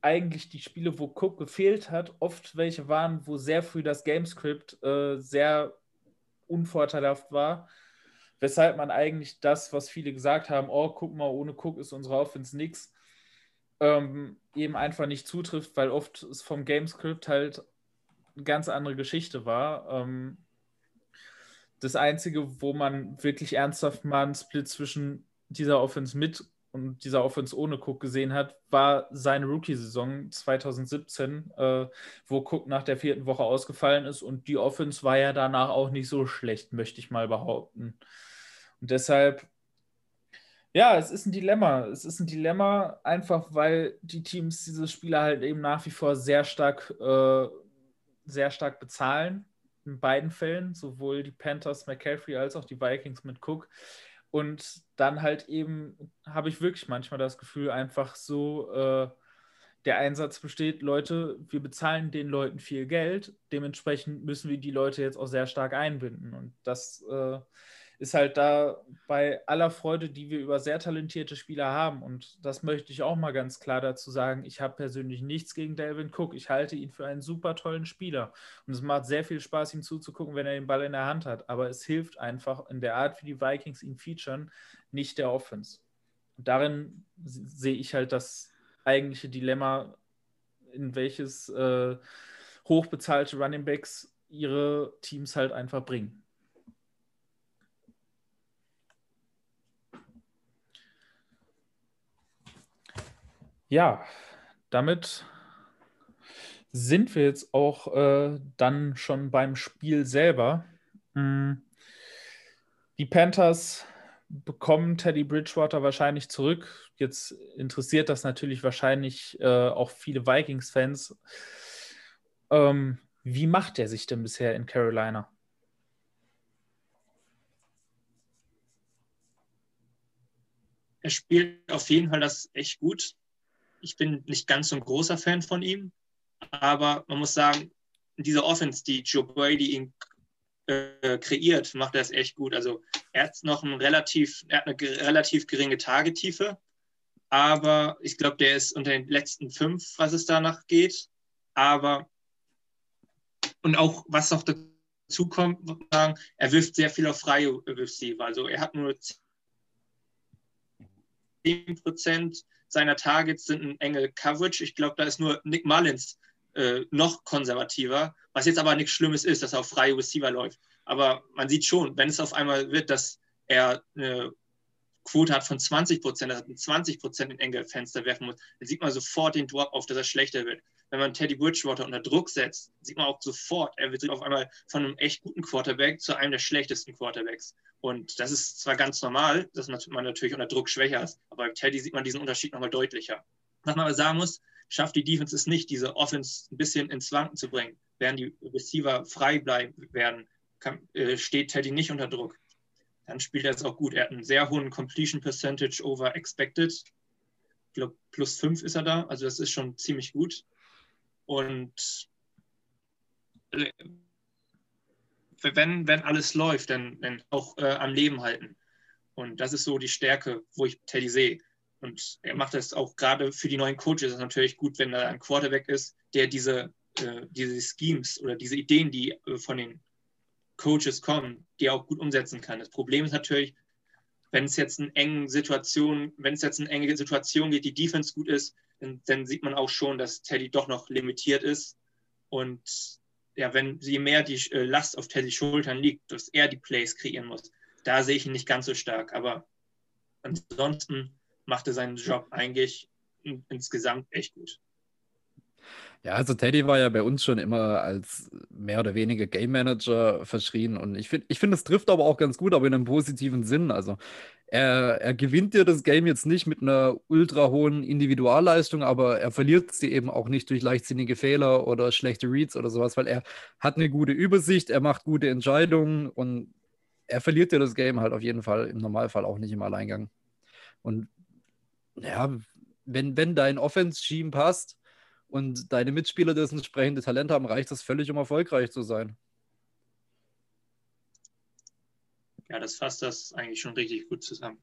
eigentlich die Spiele, wo Cook gefehlt hat, oft welche waren, wo sehr früh das Gamescript äh, sehr unvorteilhaft war. Weshalb man eigentlich das, was viele gesagt haben, oh, guck mal, ohne Cook ist unsere Offense nichts, ähm, eben einfach nicht zutrifft, weil oft es vom Gamescript halt eine ganz andere Geschichte war. Ähm, das Einzige, wo man wirklich ernsthaft mal einen Split zwischen dieser Offense mit und dieser Offense ohne Cook gesehen hat, war seine Rookie-Saison 2017, äh, wo Cook nach der vierten Woche ausgefallen ist und die Offense war ja danach auch nicht so schlecht, möchte ich mal behaupten. Und deshalb, ja, es ist ein Dilemma. Es ist ein Dilemma, einfach weil die Teams diese Spieler halt eben nach wie vor sehr stark, äh, sehr stark bezahlen. In beiden Fällen, sowohl die Panthers McCaffrey als auch die Vikings mit Cook. Und dann halt eben habe ich wirklich manchmal das Gefühl, einfach so, äh, der Einsatz besteht, Leute, wir bezahlen den Leuten viel Geld, dementsprechend müssen wir die Leute jetzt auch sehr stark einbinden. Und das äh, ist halt da bei aller Freude, die wir über sehr talentierte Spieler haben. Und das möchte ich auch mal ganz klar dazu sagen. Ich habe persönlich nichts gegen Delvin Cook. Ich halte ihn für einen super tollen Spieler. Und es macht sehr viel Spaß, ihm zuzugucken, wenn er den Ball in der Hand hat. Aber es hilft einfach in der Art, wie die Vikings ihn featuren, nicht der Offense. Und darin sehe ich halt das eigentliche Dilemma, in welches äh, hochbezahlte Running Backs ihre Teams halt einfach bringen. Ja, damit sind wir jetzt auch äh, dann schon beim Spiel selber. Hm. Die Panthers bekommen Teddy Bridgewater wahrscheinlich zurück. Jetzt interessiert das natürlich wahrscheinlich äh, auch viele Vikings-Fans. Ähm, wie macht er sich denn bisher in Carolina? Er spielt auf jeden Fall das echt gut. Ich bin nicht ganz so ein großer Fan von ihm, aber man muss sagen, diese Offense, die Joe Brady ihn äh, kreiert, macht er es echt gut. Also er hat noch ein relativ, er hat eine relativ geringe Tagetiefe, aber ich glaube, der ist unter den letzten fünf, was es danach geht. Aber und auch was noch dazu kommt, sagen, er wirft sehr viel auf freie Receiver. Also er hat nur 10 Prozent seiner Targets sind ein enge Coverage. Ich glaube, da ist nur Nick Mullins äh, noch konservativer, was jetzt aber nichts Schlimmes ist, dass er auf freie Receiver läuft. Aber man sieht schon, wenn es auf einmal wird, dass er eine Quote hat von 20 Prozent, dass er 20 Prozent in enge Fenster werfen muss, dann sieht man sofort den Drop auf, dass er schlechter wird. Wenn man Teddy Bridgewater unter Druck setzt, sieht man auch sofort, er wird auf einmal von einem echt guten Quarterback zu einem der schlechtesten Quarterbacks. Und das ist zwar ganz normal, dass man natürlich unter Druck schwächer ist, aber bei Teddy sieht man diesen Unterschied nochmal deutlicher. Was man aber sagen muss, schafft die Defense es nicht, diese Offense ein bisschen ins Wanken zu bringen. Während die Receiver frei bleiben werden, kann, äh, steht Teddy nicht unter Druck. Dann spielt er es auch gut. Er hat einen sehr hohen Completion Percentage over expected. Ich glaube, plus 5 ist er da. Also das ist schon ziemlich gut. Und äh, wenn, wenn alles läuft, dann, dann auch äh, am Leben halten. Und das ist so die Stärke, wo ich Teddy sehe. Und er macht das auch gerade für die neuen Coaches. Das natürlich gut, wenn da ein Quarterback ist, der diese, äh, diese Schemes oder diese Ideen, die äh, von den Coaches kommen, die auch gut umsetzen kann. Das Problem ist natürlich, wenn es jetzt eine enge Situation, wenn es jetzt eine enge Situation geht, die Defense gut ist, dann, dann, sieht man auch schon, dass Teddy doch noch limitiert ist. Und ja, wenn je mehr die äh, Last auf Teddys Schultern liegt, dass er die Plays kreieren muss, da sehe ich ihn nicht ganz so stark. Aber ansonsten macht er seinen Job eigentlich insgesamt echt gut. Ja, also Teddy war ja bei uns schon immer als mehr oder weniger Game Manager verschrien und ich finde, ich find, es trifft aber auch ganz gut, aber in einem positiven Sinn. Also er, er gewinnt dir das Game jetzt nicht mit einer ultra hohen Individualleistung, aber er verliert sie eben auch nicht durch leichtsinnige Fehler oder schlechte Reads oder sowas, weil er hat eine gute Übersicht, er macht gute Entscheidungen und er verliert dir das Game halt auf jeden Fall im Normalfall auch nicht im Alleingang. Und ja, wenn, wenn dein Offense-Scheme passt und deine Mitspieler das entsprechende Talent haben, reicht das völlig, um erfolgreich zu sein. Ja, das fasst das eigentlich schon richtig gut zusammen.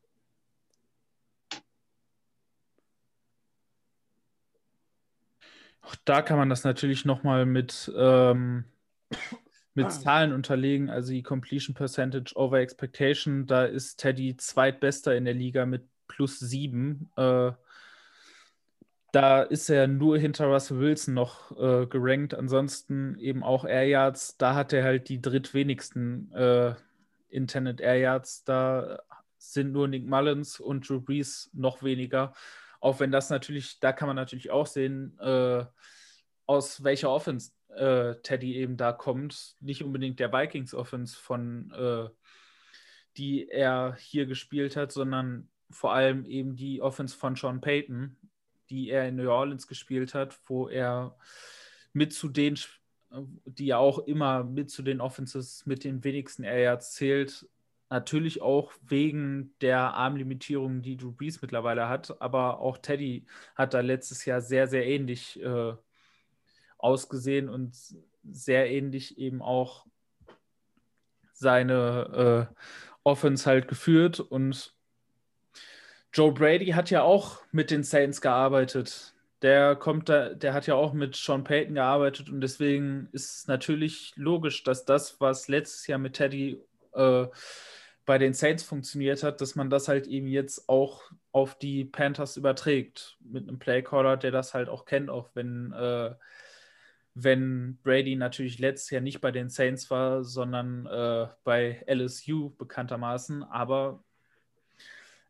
Auch da kann man das natürlich nochmal mit, ähm, mit ah. Zahlen unterlegen. Also die Completion Percentage over Expectation, da ist Teddy zweitbester in der Liga mit plus sieben. Äh, da ist er nur hinter Russell Wilson noch äh, gerankt. Ansonsten eben auch Air Yards. Da hat er halt die drittwenigsten äh, Intended Air Yards. Da sind nur Nick Mullins und Drew Brees noch weniger. Auch wenn das natürlich, da kann man natürlich auch sehen, äh, aus welcher Offense äh, Teddy eben da kommt. Nicht unbedingt der Vikings Offense von, äh, die er hier gespielt hat, sondern vor allem eben die Offense von Sean Payton, die er in New Orleans gespielt hat, wo er mit zu den, die ja auch immer mit zu den Offenses mit den wenigsten Air Yards zählt. Natürlich auch wegen der Armlimitierung, die Drew Brees mittlerweile hat, aber auch Teddy hat da letztes Jahr sehr, sehr ähnlich äh, ausgesehen und sehr ähnlich eben auch seine äh, Offense halt geführt. Und Joe Brady hat ja auch mit den Saints gearbeitet. Der kommt da, der hat ja auch mit Sean Payton gearbeitet und deswegen ist es natürlich logisch, dass das, was letztes Jahr mit Teddy äh, bei den Saints funktioniert hat, dass man das halt eben jetzt auch auf die Panthers überträgt. Mit einem Playcaller, der das halt auch kennt, auch wenn, äh, wenn Brady natürlich letztes Jahr nicht bei den Saints war, sondern äh, bei LSU bekanntermaßen. Aber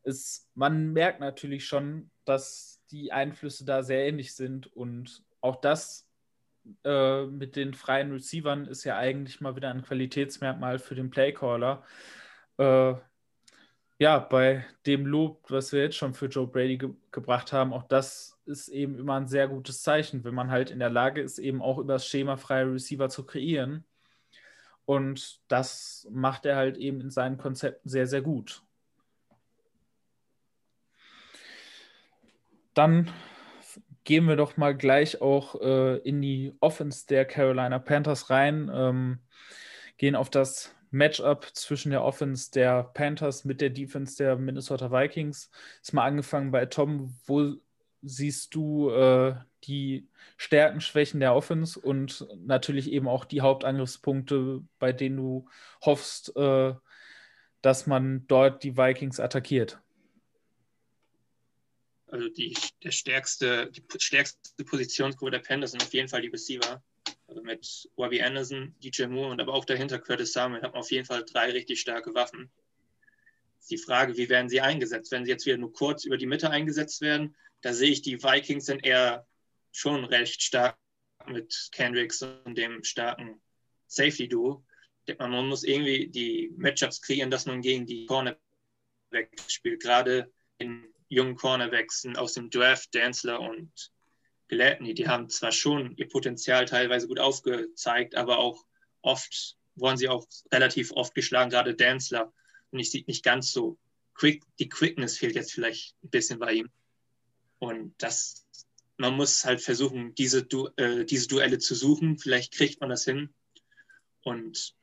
es, man merkt natürlich schon, dass die Einflüsse da sehr ähnlich sind und auch das äh, mit den freien Receivern ist ja eigentlich mal wieder ein Qualitätsmerkmal für den Playcaller. Äh, ja, bei dem Lob, was wir jetzt schon für Joe Brady ge gebracht haben, auch das ist eben immer ein sehr gutes Zeichen, wenn man halt in der Lage ist, eben auch über das Schema freie Receiver zu kreieren. Und das macht er halt eben in seinen Konzepten sehr, sehr gut. Dann gehen wir doch mal gleich auch äh, in die Offense der Carolina Panthers rein, ähm, gehen auf das Matchup zwischen der Offense der Panthers mit der Defense der Minnesota Vikings. Ist mal angefangen bei Tom, wo siehst du äh, die Stärken, Schwächen der Offense und natürlich eben auch die Hauptangriffspunkte, bei denen du hoffst, äh, dass man dort die Vikings attackiert? Also die, der stärkste, die stärkste Positionsgruppe der Panthers sind auf jeden Fall die Receiver. Also mit Wabi Anderson, DJ Moore und aber auch dahinter Curtis Samuel hat man auf jeden Fall drei richtig starke Waffen. Die Frage, wie werden sie eingesetzt? Wenn sie jetzt wieder nur kurz über die Mitte eingesetzt werden, da sehe ich die Vikings dann eher schon recht stark mit Kendricks und dem starken Safety-Duo. Man muss irgendwie die Matchups kreieren, dass man gegen die Cornerbacks spielt. Gerade in jungen Cornerbacks aus dem Draft, Danzler und Gladney, die haben zwar schon ihr Potenzial teilweise gut aufgezeigt, aber auch oft wurden sie auch relativ oft geschlagen, gerade Danzler. Und ich sieht nicht ganz so quick, die Quickness fehlt jetzt vielleicht ein bisschen bei ihm. Und das, man muss halt versuchen, diese, du äh, diese Duelle zu suchen. Vielleicht kriegt man das hin. Und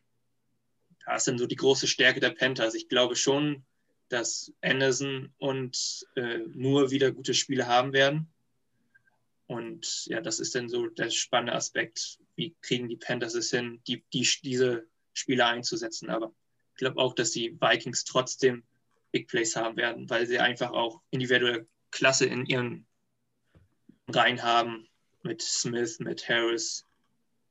da ist dann so die große Stärke der Panthers. Ich glaube schon, dass Anderson und äh, Moore wieder gute Spiele haben werden. Und ja, das ist dann so der spannende Aspekt. Wie kriegen die Panthers es hin, die, die, diese Spieler einzusetzen? Aber ich glaube auch, dass die Vikings trotzdem Big Plays haben werden, weil sie einfach auch individuelle Klasse in ihren Reihen haben. Mit Smith, mit Harris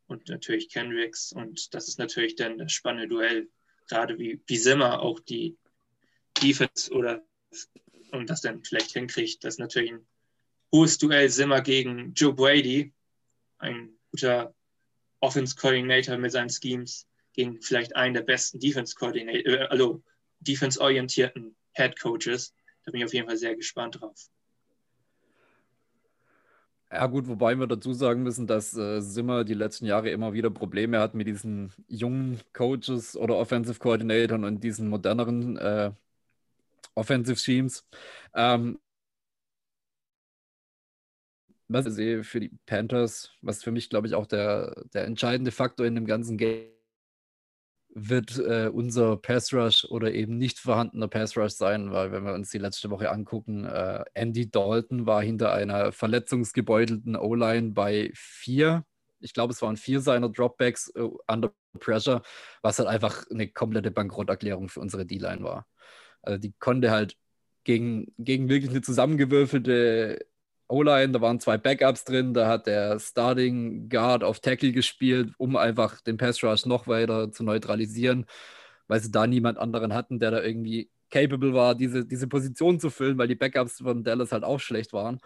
und natürlich Kendricks. Und das ist natürlich dann das spannende Duell. Gerade wie, wie Simmer auch die Defense oder und das dann vielleicht hinkriegt. Das ist natürlich ein hohes Duell Simmer gegen Joe Brady, ein guter Offense Coordinator mit seinen Schemes, gegen vielleicht einen der besten Defense Coordinator, äh, also defense orientierten Head Coaches. Da bin ich auf jeden Fall sehr gespannt drauf. Ja, gut, wobei wir dazu sagen müssen, dass äh, Simmer die letzten Jahre immer wieder Probleme hat mit diesen jungen Coaches oder Offensive Coordinatoren und diesen moderneren äh, Offensive Schemes. Ähm, was ich sehe für die Panthers, was für mich, glaube ich, auch der, der entscheidende Faktor in dem ganzen Game wird äh, unser Pass Rush oder eben nicht vorhandener Pass Rush sein, weil wenn wir uns die letzte Woche angucken, äh, Andy Dalton war hinter einer verletzungsgebeutelten O-Line bei vier, ich glaube es waren vier seiner Dropbacks äh, under pressure, was halt einfach eine komplette Bankrotterklärung für unsere D-Line war. Also die konnte halt gegen, gegen wirklich eine zusammengewürfelte O-Line, da waren zwei Backups drin, da hat der Starting Guard auf Tackle gespielt, um einfach den Pass Rush noch weiter zu neutralisieren, weil sie da niemand anderen hatten, der da irgendwie capable war, diese, diese Position zu füllen, weil die Backups von Dallas halt auch schlecht waren.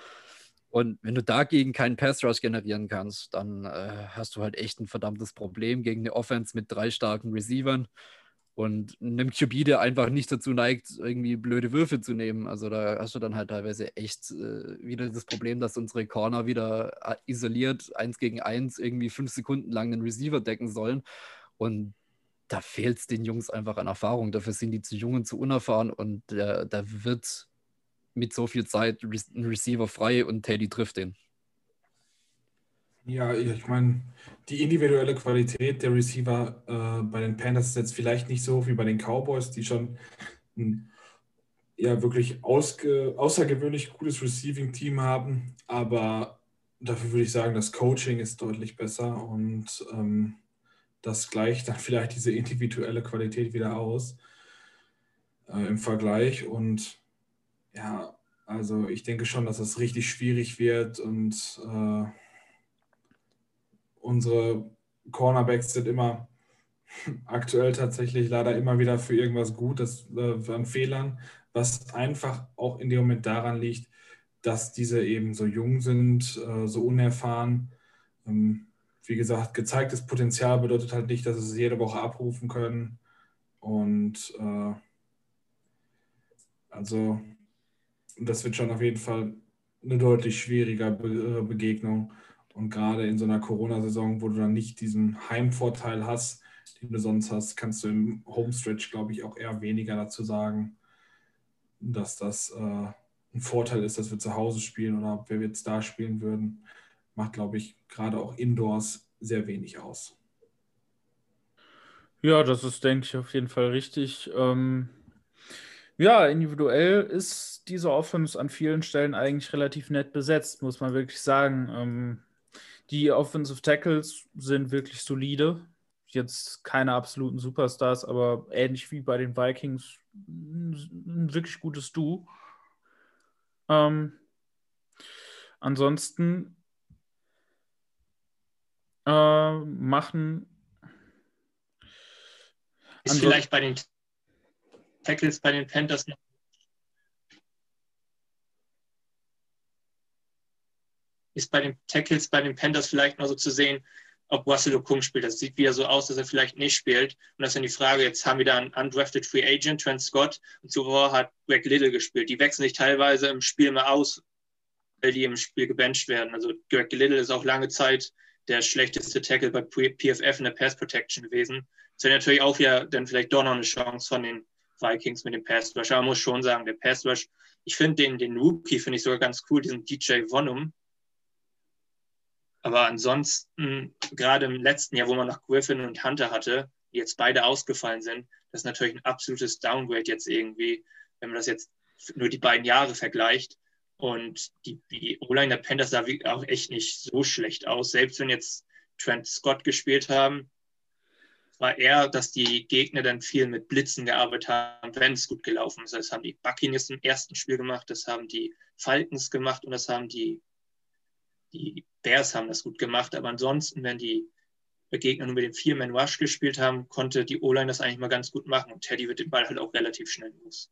Und wenn du dagegen keinen Pass Rush generieren kannst, dann äh, hast du halt echt ein verdammtes Problem gegen eine Offense mit drei starken Receivern und einem QB, der einfach nicht dazu neigt, irgendwie blöde Würfe zu nehmen. Also da hast du dann halt teilweise echt äh, wieder das Problem, dass unsere Corner wieder äh, isoliert, eins gegen eins, irgendwie fünf Sekunden lang einen Receiver decken sollen. Und da fehlt es den Jungs einfach an Erfahrung. Dafür sind die zu jung und zu unerfahren und äh, da wird mit so viel Zeit ein Receiver frei und Teddy trifft den. Ja, ich meine, die individuelle Qualität der Receiver äh, bei den Panthers ist jetzt vielleicht nicht so wie bei den Cowboys, die schon ein ja, wirklich außergewöhnlich gutes Receiving-Team haben. Aber dafür würde ich sagen, das Coaching ist deutlich besser und ähm, das gleicht dann vielleicht diese individuelle Qualität wieder aus äh, im Vergleich. Und ja, also ich denke schon, dass das richtig schwierig wird und äh, unsere Cornerbacks sind immer aktuell tatsächlich leider immer wieder für irgendwas gut, das äh, an Fehlern, was einfach auch in dem Moment daran liegt, dass diese eben so jung sind, äh, so unerfahren. Ähm, wie gesagt, gezeigtes Potenzial bedeutet halt nicht, dass sie es jede Woche abrufen können. Und äh, also das wird schon auf jeden Fall eine deutlich schwieriger Be äh, Begegnung. Und gerade in so einer Corona-Saison, wo du dann nicht diesen Heimvorteil hast, den du sonst hast, kannst du im Homestretch, glaube ich, auch eher weniger dazu sagen, dass das äh, ein Vorteil ist, dass wir zu Hause spielen oder ob wir jetzt da spielen würden. Macht, glaube ich, gerade auch indoors sehr wenig aus. Ja, das ist, denke ich, auf jeden Fall richtig. Ähm, ja, individuell ist diese Offense an vielen Stellen eigentlich relativ nett besetzt, muss man wirklich sagen. Ähm, die Offensive Tackles sind wirklich solide. Jetzt keine absoluten Superstars, aber ähnlich wie bei den Vikings ein wirklich gutes Du. Ähm, ansonsten äh, machen. Ist vielleicht bei den Tackles bei den Panthers noch ist bei den Tackles bei den Panthers vielleicht noch so zu sehen, ob Russell Okung spielt. Das sieht wieder so aus, dass er vielleicht nicht spielt. Und das ist dann die Frage, jetzt haben wir da einen undrafted Free Agent, Trent Scott, und zuvor hat Greg Little gespielt. Die wechseln sich teilweise im Spiel mal aus, weil die im Spiel gebencht werden. Also Greg Little ist auch lange Zeit der schlechteste Tackle bei PFF in der Pass Protection gewesen. Das wäre natürlich auch wieder dann vielleicht doch noch eine Chance von den Vikings mit dem Pass Rush. Aber man muss schon sagen, der Pass Rush, ich finde den, den Rookie finde ich sogar ganz cool, diesen DJ Vonum, aber ansonsten, gerade im letzten Jahr, wo man noch Griffin und Hunter hatte, die jetzt beide ausgefallen sind, das ist natürlich ein absolutes Downgrade jetzt irgendwie, wenn man das jetzt nur die beiden Jahre vergleicht. Und die, die O-Line der Panthers sah auch echt nicht so schlecht aus. Selbst wenn jetzt Trent Scott gespielt haben, war eher, dass die Gegner dann viel mit Blitzen gearbeitet haben, wenn es gut gelaufen ist. Das haben die Buccaneers im ersten Spiel gemacht, das haben die Falcons gemacht und das haben die die Bears haben das gut gemacht, aber ansonsten, wenn die Gegner nur mit dem Vier-Man-Rush gespielt haben, konnte die O-Line das eigentlich mal ganz gut machen und Teddy wird den Ball halt auch relativ schnell los.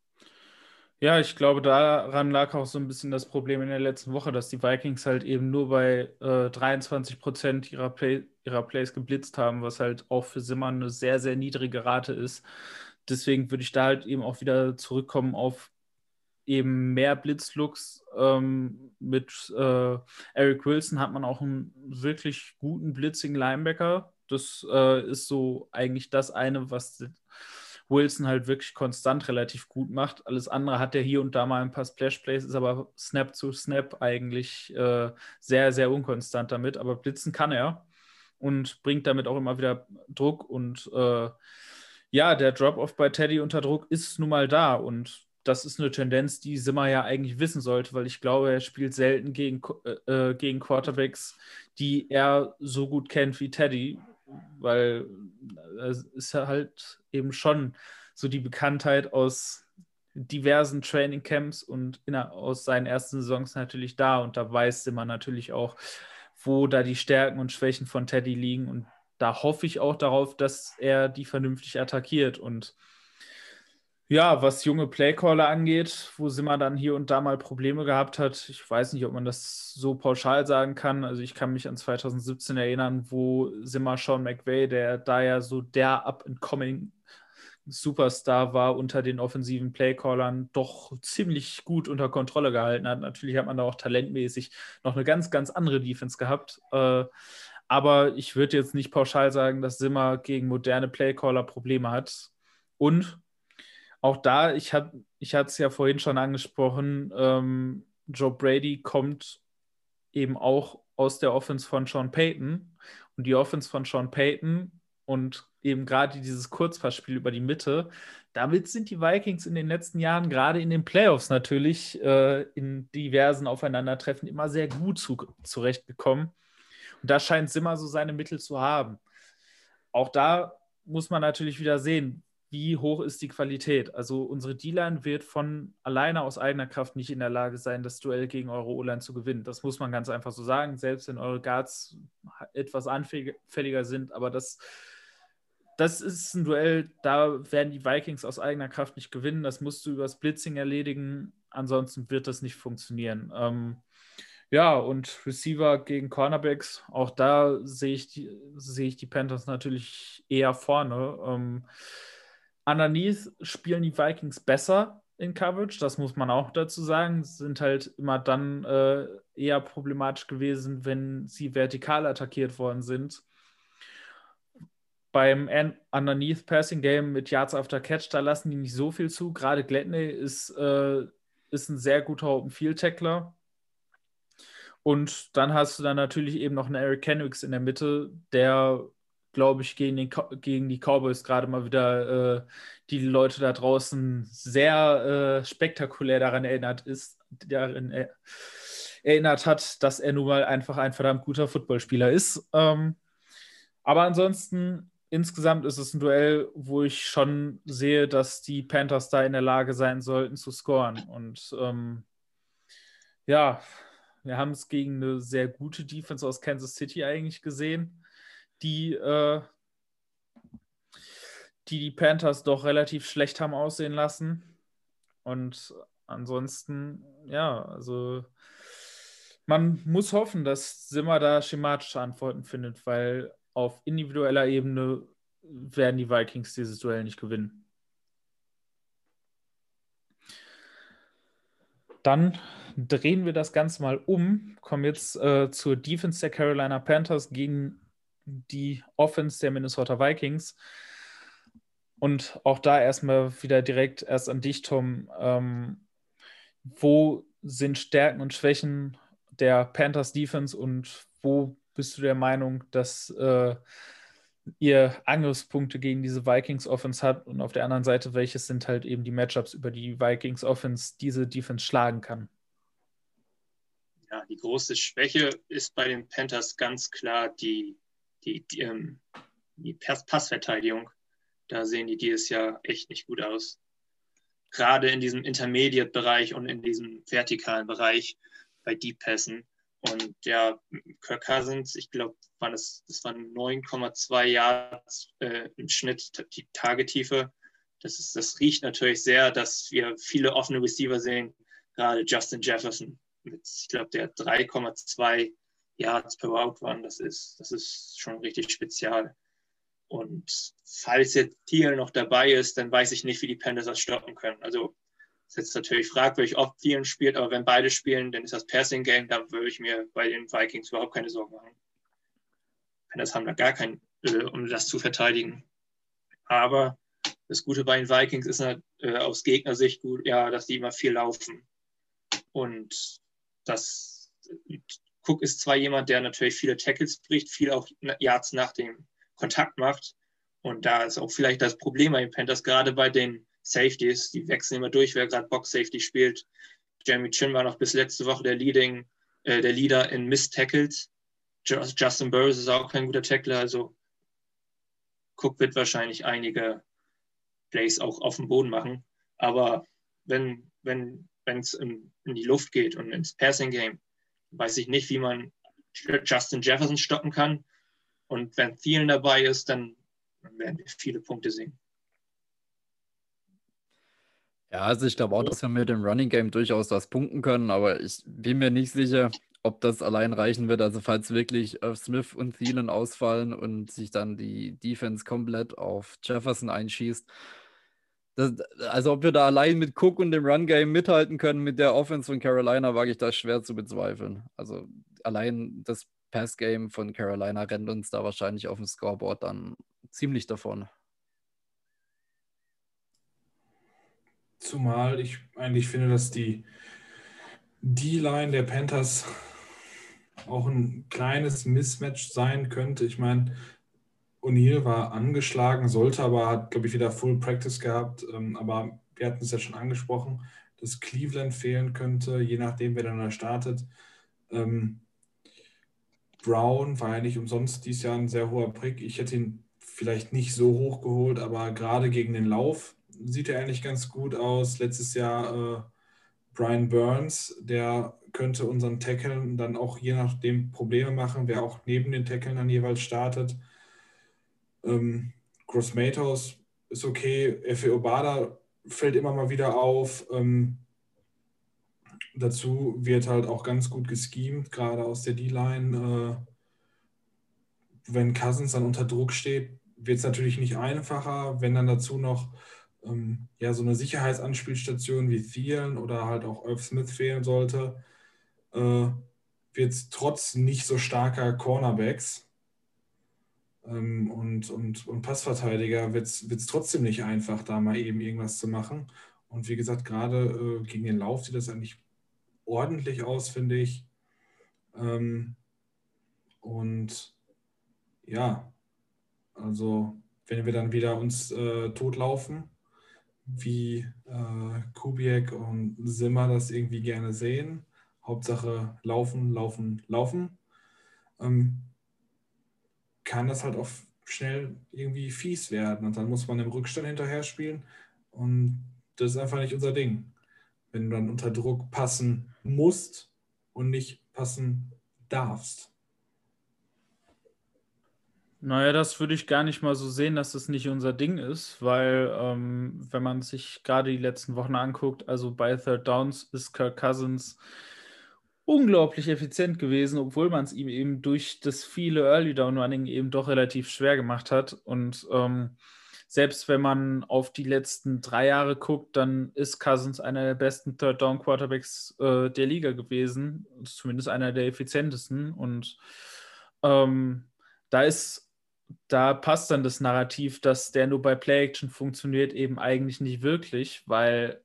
Ja, ich glaube, daran lag auch so ein bisschen das Problem in der letzten Woche, dass die Vikings halt eben nur bei äh, 23 Prozent ihrer, Play, ihrer Plays geblitzt haben, was halt auch für Simmer eine sehr, sehr niedrige Rate ist. Deswegen würde ich da halt eben auch wieder zurückkommen auf eben mehr Blitzlooks. Ähm, mit äh, Eric Wilson hat man auch einen wirklich guten blitzigen Linebacker. Das äh, ist so eigentlich das eine, was Wilson halt wirklich konstant relativ gut macht. Alles andere hat er hier und da mal ein paar Splash-Plays, ist aber Snap zu Snap eigentlich äh, sehr, sehr unkonstant damit. Aber blitzen kann er und bringt damit auch immer wieder Druck. Und äh, ja, der Drop-Off bei Teddy unter Druck ist nun mal da. Und das ist eine Tendenz, die Simmer ja eigentlich wissen sollte, weil ich glaube, er spielt selten gegen, äh, äh, gegen Quarterbacks, die er so gut kennt wie Teddy, weil es ist halt eben schon so die Bekanntheit aus diversen Trainingcamps und in, aus seinen ersten Saisons natürlich da und da weiß Simmer natürlich auch, wo da die Stärken und Schwächen von Teddy liegen und da hoffe ich auch darauf, dass er die vernünftig attackiert und Ja, was junge Playcaller angeht, wo Simmer dann hier und da mal Probleme gehabt hat, ich weiß nicht, ob man das so pauschal sagen kann. Also ich kann mich an 2017 erinnern, wo Simmer Sean McVay, der da ja so der up-and-coming Superstar war unter den offensiven Playcallern, doch ziemlich gut unter Kontrolle gehalten hat. Natürlich hat man da auch talentmäßig noch eine ganz, ganz andere Defense gehabt. Äh, aber ich würde jetzt nicht pauschal sagen, dass Simmer gegen moderne Playcaller Probleme hat. Und auch da, ich hatte ich es ja vorhin schon angesprochen, ähm, Joe Brady kommt eben auch aus der Offense von Sean Payton. Und die Offense von Sean Payton und eben gerade dieses Kurzpassspiel über die Mitte, damit sind die Vikings in den letzten Jahren, gerade in den Playoffs natürlich, äh, in diversen Aufeinandertreffen immer sehr gut zu, zurechtgekommen. Und da scheint Simmer so seine Mittel zu haben. Auch da muss man natürlich wieder sehen, wie hoch ist die Qualität. Also unsere D-Line wird von alleine aus eigener Kraft nicht in der Lage sein, das Duell gegen eure O-Line zu gewinnen. Das muss man ganz einfach so sagen, selbst wenn eure Guards etwas anfälliger sind, aber das, das ist ein Duell, da werden die Vikings aus eigener Kraft nicht gewinnen. Das musst du übers Blitzing erledigen, ansonsten wird das nicht funktionieren. Ähm, ja, und Receiver gegen Cornerbacks, auch da sehe ich, die, ich die Panthers natürlich eher vorne. Ähm, underneath spielen die Vikings besser in Coverage, das muss man auch dazu sagen. Sind halt immer dann äh, eher problematisch gewesen, wenn sie vertikal attackiert worden sind. Beim Underneath Passing Game mit Yards after Catch, da lassen die nicht so viel zu. Gerade Gladney ist, äh, ist ein sehr guter Open Field Tackler und dann hast du dann natürlich eben noch einen Eric Kendricks in der Mitte, der, glaube ich, gegen, den, gegen die Cowboys gerade mal wieder äh, die Leute da draußen sehr äh, spektakulär daran erinnert ist, darin er, erinnert hat, dass er nun mal einfach ein verdammt guter Footballspieler ist. Ähm, aber ansonsten insgesamt ist es ein Duell, wo ich schon sehe, dass die Panthers da in der Lage sein sollten zu scoren. Und ähm, ja, wir haben es gegen eine sehr gute Defense aus Kansas City eigentlich gesehen, die äh, die, die Panthers doch relativ schlecht haben aussehen lassen. Und ansonsten, ja, also man muss hoffen, dass Simmer da schematische Antworten findet, weil auf individueller Ebene werden die Vikings dieses Duell nicht gewinnen. Dann drehen wir das Ganze mal um, kommen jetzt äh, zur Defense der Carolina Panthers gegen die Offense der Minnesota Vikings. Und auch da erstmal wieder direkt erst an dich, Tom. Ähm, wo sind Stärken und Schwächen der Panthers Defense und wo bist du der Meinung, dass äh, ihr Angriffspunkte gegen diese Vikings Offense hat und auf der anderen Seite, welches sind halt eben die Matchups, über die Vikings Offense diese Defense schlagen kann? Ja, die große Schwäche ist bei den Panthers ganz klar die, die, die, ähm, die Passverteidigung. Da sehen die dieses Jahr echt nicht gut aus. Gerade in diesem Intermediate-Bereich und in diesem vertikalen Bereich bei Deep Passen. Und ja, Kirk Cousins, ich glaube, war das, das waren 9,2 Yards äh, im Schnitt die Tagetiefe. Das, ist, das riecht natürlich sehr, dass wir viele offene Receiver sehen, gerade Justin Jefferson mit, ich glaube, der 3,2 Yards per Route Run. Das ist, das ist schon richtig spezial. Und falls jetzt Thiel noch dabei ist, dann weiß ich nicht, wie die Panthers das stoppen können. Also ist jetzt natürlich fragwürdig, ob Thielen spielt, aber wenn beide spielen, dann ist das Passing Game, da würde ich mir bei den Vikings überhaupt keine Sorgen machen. Panthers haben da gar kein, äh, um das zu verteidigen. Aber das Gute bei den Vikings ist äh, aus Gegnersicht gut, ja, dass die immer viel laufen. Und das Cook ist zwar jemand, der natürlich viele Tackles bricht, viel auch Yards nach dem Kontakt macht. Und da ist auch vielleicht das Problem bei den Panthers, gerade bei den Safeties, die wechseln immer durch, wer gerade Box Safety spielt. Jeremy Chin war noch bis letzte Woche der Leading, äh, der Leader in Miss Tackles. Justin Burris ist auch kein guter Tackler, also Cook wird wahrscheinlich einige Plays auch auf dem Boden machen. Aber wenn, wenn wenn es in, in, die Luft geht und ins Passing Game, weiß ich nicht, wie man Justin Jefferson stoppen kann. Und wenn Thielen dabei ist, dann, werden wir viele Punkte sehen. Ja, also ich glaube auch, dass wir mit dem Running Game durchaus was punkten können, aber ich bin mir nicht sicher, ob das allein reichen wird. Also falls wirklich Irv Smith und Thielen ausfallen und sich dann die Defense komplett auf Jefferson einschießt. Das, also ob wir da allein mit Cook und dem Run Game mithalten können mit der Offense von Carolina, wage ich das schwer zu bezweifeln. Also allein das Pass Game von Carolina rennt uns da wahrscheinlich auf dem Scoreboard dann ziemlich davon. Zumal ich eigentlich finde, dass die D-Line der Panthers auch ein kleines Mismatch sein könnte. Ich meine, O'Neill war angeschlagen, sollte aber, hat, glaube ich, wieder Full Practice gehabt. Ähm, aber wir hatten es ja schon angesprochen, dass Cleveland fehlen könnte, je nachdem, wer dann da startet. Ähm, Brown war ja nicht umsonst dieses Jahr ein sehr hoher Prick. Ich hätte ihn vielleicht nicht so hoch geholt, aber gerade gegen den Lauf sieht er eigentlich ganz gut aus. Letztes Jahr äh, Brian Burns, der könnte unseren Tackeln dann auch je nachdem Probleme machen, wer auch neben den Tackeln dann jeweils startet. Ähm, Gross Matos ist okay. Efe Obada fällt immer mal wieder auf. Ähm, dazu wird halt auch ganz gut geschemt, gerade aus der D-Line. Äh, wenn Cousins dann unter Druck steht, wird es natürlich nicht einfacher. Wenn dann dazu noch ähm, ja, so eine Sicherheitsanspielstation wie Thielen oder halt auch Irv Smith fehlen sollte, äh, wird es trotz nicht so starker Cornerbacks und, und, und Passverteidiger wird es trotzdem nicht einfach, da mal eben irgendwas zu machen. Und wie gesagt, gerade äh, gegen den Lauf sieht das eigentlich ordentlich aus, finde ich. Ähm, und ja, also wenn wir dann wieder uns äh, totlaufen, wie äh, Kubiak und Simmer das irgendwie gerne sehen. Hauptsache laufen, laufen, laufen. Ähm, kann das halt auch schnell irgendwie fies werden und dann muss man im Rückstand hinterher spielen und das ist einfach nicht unser Ding. Wenn du dann unter Druck passen musst und nicht passen darfst. Naja, das würde ich gar nicht mal so sehen, dass das nicht unser Ding ist, weil ähm, wenn man sich gerade die letzten Wochen anguckt, also bei Third Downs ist Kirk Cousins unglaublich effizient gewesen, obwohl man es ihm eben durch das viele Early Down Running eben doch relativ schwer gemacht hat. Und ähm, selbst wenn man auf die letzten drei Jahre guckt, dann ist Cousins einer der besten Third Down Quarterbacks äh, der Liga gewesen, zumindest einer der effizientesten. Und ähm, da ist da passt dann das Narrativ, dass der nur bei Play-Action funktioniert, eben eigentlich nicht wirklich, weil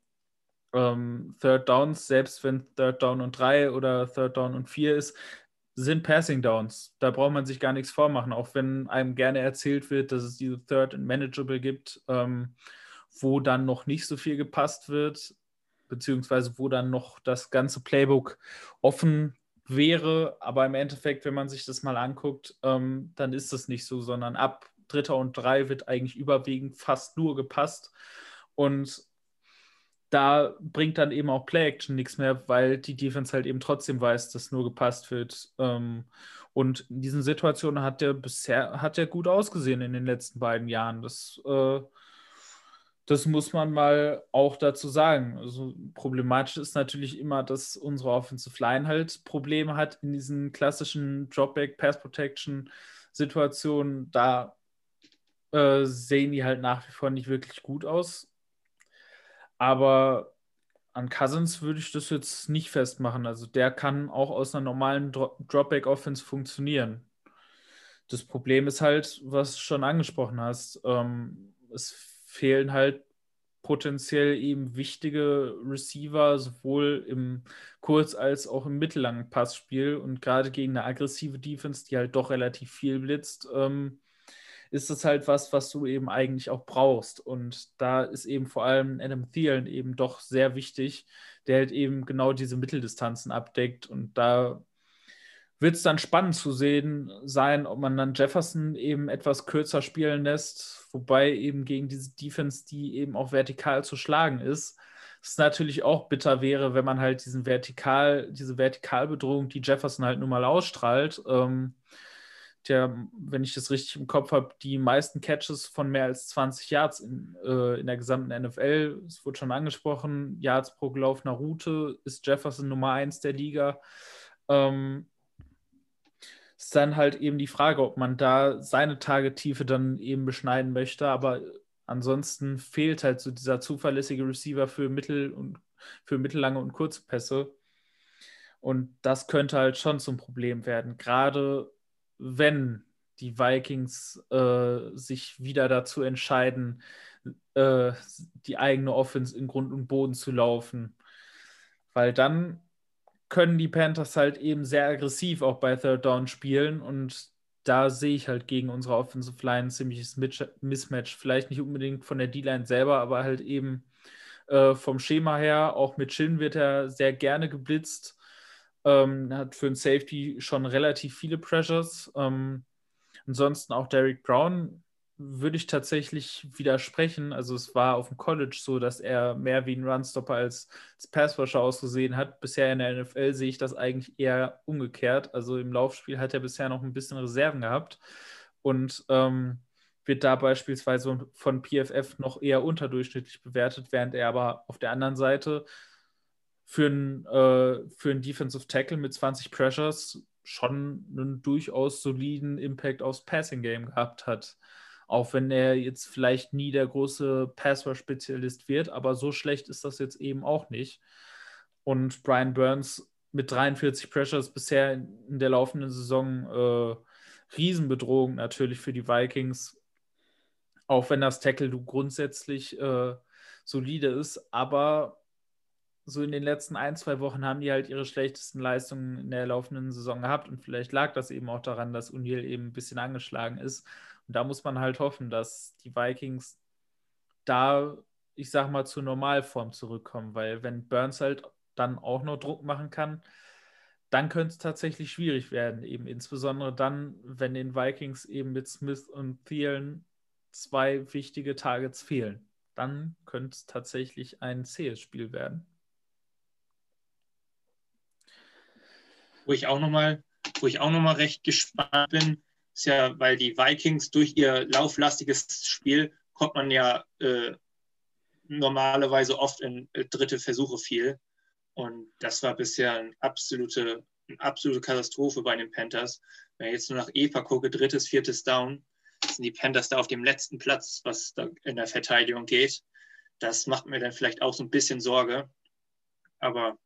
ähm, Third Downs, selbst wenn Third Down und 3 oder Third Down und 4 ist, sind Passing Downs. Da braucht man sich gar nichts vormachen, auch wenn einem gerne erzählt wird, dass es diese Third and Manageable gibt, ähm, wo dann noch nicht so viel gepasst wird, beziehungsweise wo dann noch das ganze Playbook offen wäre, aber im Endeffekt, wenn man sich das mal anguckt, ähm, dann ist das nicht so, sondern ab Dritter und Drei wird eigentlich überwiegend fast nur gepasst. Und da bringt dann eben auch Play-Action nichts mehr, weil die Defense halt eben trotzdem weiß, dass nur gepasst wird. Ähm, und in diesen Situationen hat der bisher hat er gut ausgesehen in den letzten beiden Jahren. Das äh, das muss man mal auch dazu sagen. Also problematisch ist natürlich immer, dass unsere Offensive Line halt Probleme hat in diesen klassischen Dropback Pass Protection Situationen. Da äh, sehen die halt nach wie vor nicht wirklich gut aus. Aber an Cousins würde ich das jetzt nicht festmachen. Also der kann auch aus einer normalen Dro Dropback Offense funktionieren. Das Problem ist halt, was du schon angesprochen hast. Ähm, es fehlen halt potenziell eben wichtige Receiver, sowohl im Kurz- als auch im mittellangen Passspiel. Und gerade gegen eine aggressive Defense, die halt doch relativ viel blitzt, ähm, ist das halt was, was du eben eigentlich auch brauchst. Und da ist eben vor allem Adam Thielen eben doch sehr wichtig, der halt eben genau diese Mitteldistanzen abdeckt. Und da wird es dann spannend zu sehen sein, ob man dann Jefferson eben etwas kürzer spielen lässt, wobei eben gegen diese Defense, die eben auch vertikal zu schlagen ist, es natürlich auch bitter wäre, wenn man halt diesen Vertikal, diese Vertikalbedrohung, die Jefferson halt nun mal ausstrahlt, ähm, ja, wenn ich das richtig im Kopf habe, die meisten Catches von mehr als 20 Yards in, äh, in der gesamten NFL. Es wurde schon angesprochen, Yards pro gelaufener Route ist Jefferson Nummer 1 der Liga. Ähm, ist dann halt eben die Frage, ob man da seine Tagetiefe dann eben beschneiden möchte. Aber ansonsten fehlt halt so dieser zuverlässige Receiver für mittel- und für mittellange und kurze Pässe. Und das könnte halt schon zum Problem werden. Gerade wenn die Vikings äh, sich wieder dazu entscheiden, äh, die eigene Offense in Grund und Boden zu laufen. Weil dann können die Panthers halt eben sehr aggressiv auch bei Third Down spielen und da sehe ich halt gegen unsere Offensive Line ein ziemliches Mismatch. Vielleicht nicht unbedingt von der D-Line selber, aber halt eben äh, vom Schema her. Auch mit Chin wird er sehr gerne geblitzt. Ähm, hat für ein Safety schon relativ viele Pressures. Ähm, ansonsten auch Derek Brown würde ich tatsächlich widersprechen. Also es war auf dem College so, dass er mehr wie ein Runstopper als, als Passwasher ausgesehen hat. Bisher in der NFL sehe ich das eigentlich eher umgekehrt. Also im Laufspiel hat er bisher noch ein bisschen Reserven gehabt und ähm, wird da beispielsweise von PFF noch eher unterdurchschnittlich bewertet, während er aber auf der anderen Seite für einen, äh, für einen Defensive Tackle mit 20 Pressures schon einen durchaus soliden Impact aufs Passing Game gehabt hat. Auch wenn er jetzt vielleicht nie der große Password-Spezialist wird, aber so schlecht ist das jetzt eben auch nicht. Und Brian Burns mit 43 Pressures bisher in der laufenden Saison äh, Riesenbedrohung natürlich für die Vikings. Auch wenn das Tackle grundsätzlich äh, solide ist, aber so in den letzten ein, zwei Wochen haben die halt ihre schlechtesten Leistungen in der laufenden Saison gehabt und vielleicht lag das eben auch daran, dass O'Neill eben ein bisschen angeschlagen ist. Und da muss man halt hoffen, dass die Vikings da, ich sag mal, zur Normalform zurückkommen, weil wenn Burns halt dann auch noch Druck machen kann, dann könnte es tatsächlich schwierig werden, eben insbesondere dann, wenn den Vikings eben mit Smith und Thielen zwei wichtige Targets fehlen. Dann könnte es tatsächlich ein zähes Spiel werden. Wo ich auch nochmal, wo ich auch noch mal recht gespannt bin, ist ja, weil die Vikings durch ihr lauflastiges Spiel kommt man ja äh, normalerweise oft in äh, dritte Versuche viel. Und das war bisher eine absolute, eine absolute Katastrophe bei den Panthers. Wenn ich jetzt nur nach EPA gucke, drittes, viertes Down, sind die Panthers da auf dem letzten Platz, was da in der Verteidigung geht. Das macht mir dann vielleicht auch so ein bisschen Sorge. Aber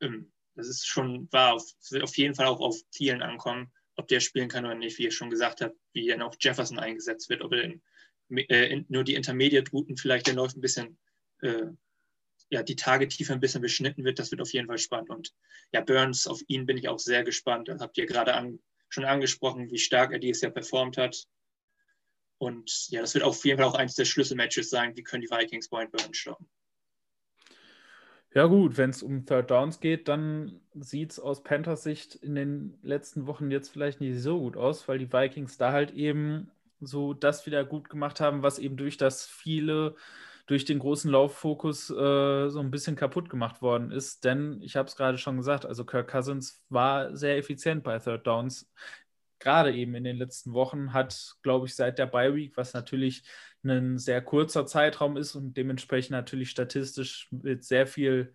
ähm, das ist schon wahr, auf, wird auf jeden Fall auch auf vielen ankommen, ob der spielen kann oder nicht, wie ihr schon gesagt habt, wie dann auch Jefferson eingesetzt wird, ob er in, äh, in, nur die Intermediate-Routen vielleicht der läuft ein bisschen, äh, ja, die Tage tiefer ein bisschen beschnitten wird, das wird auf jeden Fall spannend. Und ja, Burns, auf ihn bin ich auch sehr gespannt. Das habt ihr gerade an, schon angesprochen, wie stark er dieses Jahr performt hat. Und ja, das wird auf jeden Fall auch eines der Schlüsselmatches sein. Wie können die Vikings Brian Burns stoppen? Ja, gut, wenn es um Third Downs geht, dann sieht es aus Panthers Sicht in den letzten Wochen jetzt vielleicht nicht so gut aus, weil die Vikings da halt eben so das wieder gut gemacht haben, was eben durch das viele, durch den großen Lauffokus äh, so ein bisschen kaputt gemacht worden ist. Denn ich habe es gerade schon gesagt, also Kirk Cousins war sehr effizient bei Third Downs gerade eben in den letzten Wochen hat, glaube ich, seit der Bye Week, was natürlich ein sehr kurzer Zeitraum ist und dementsprechend natürlich statistisch mit sehr viel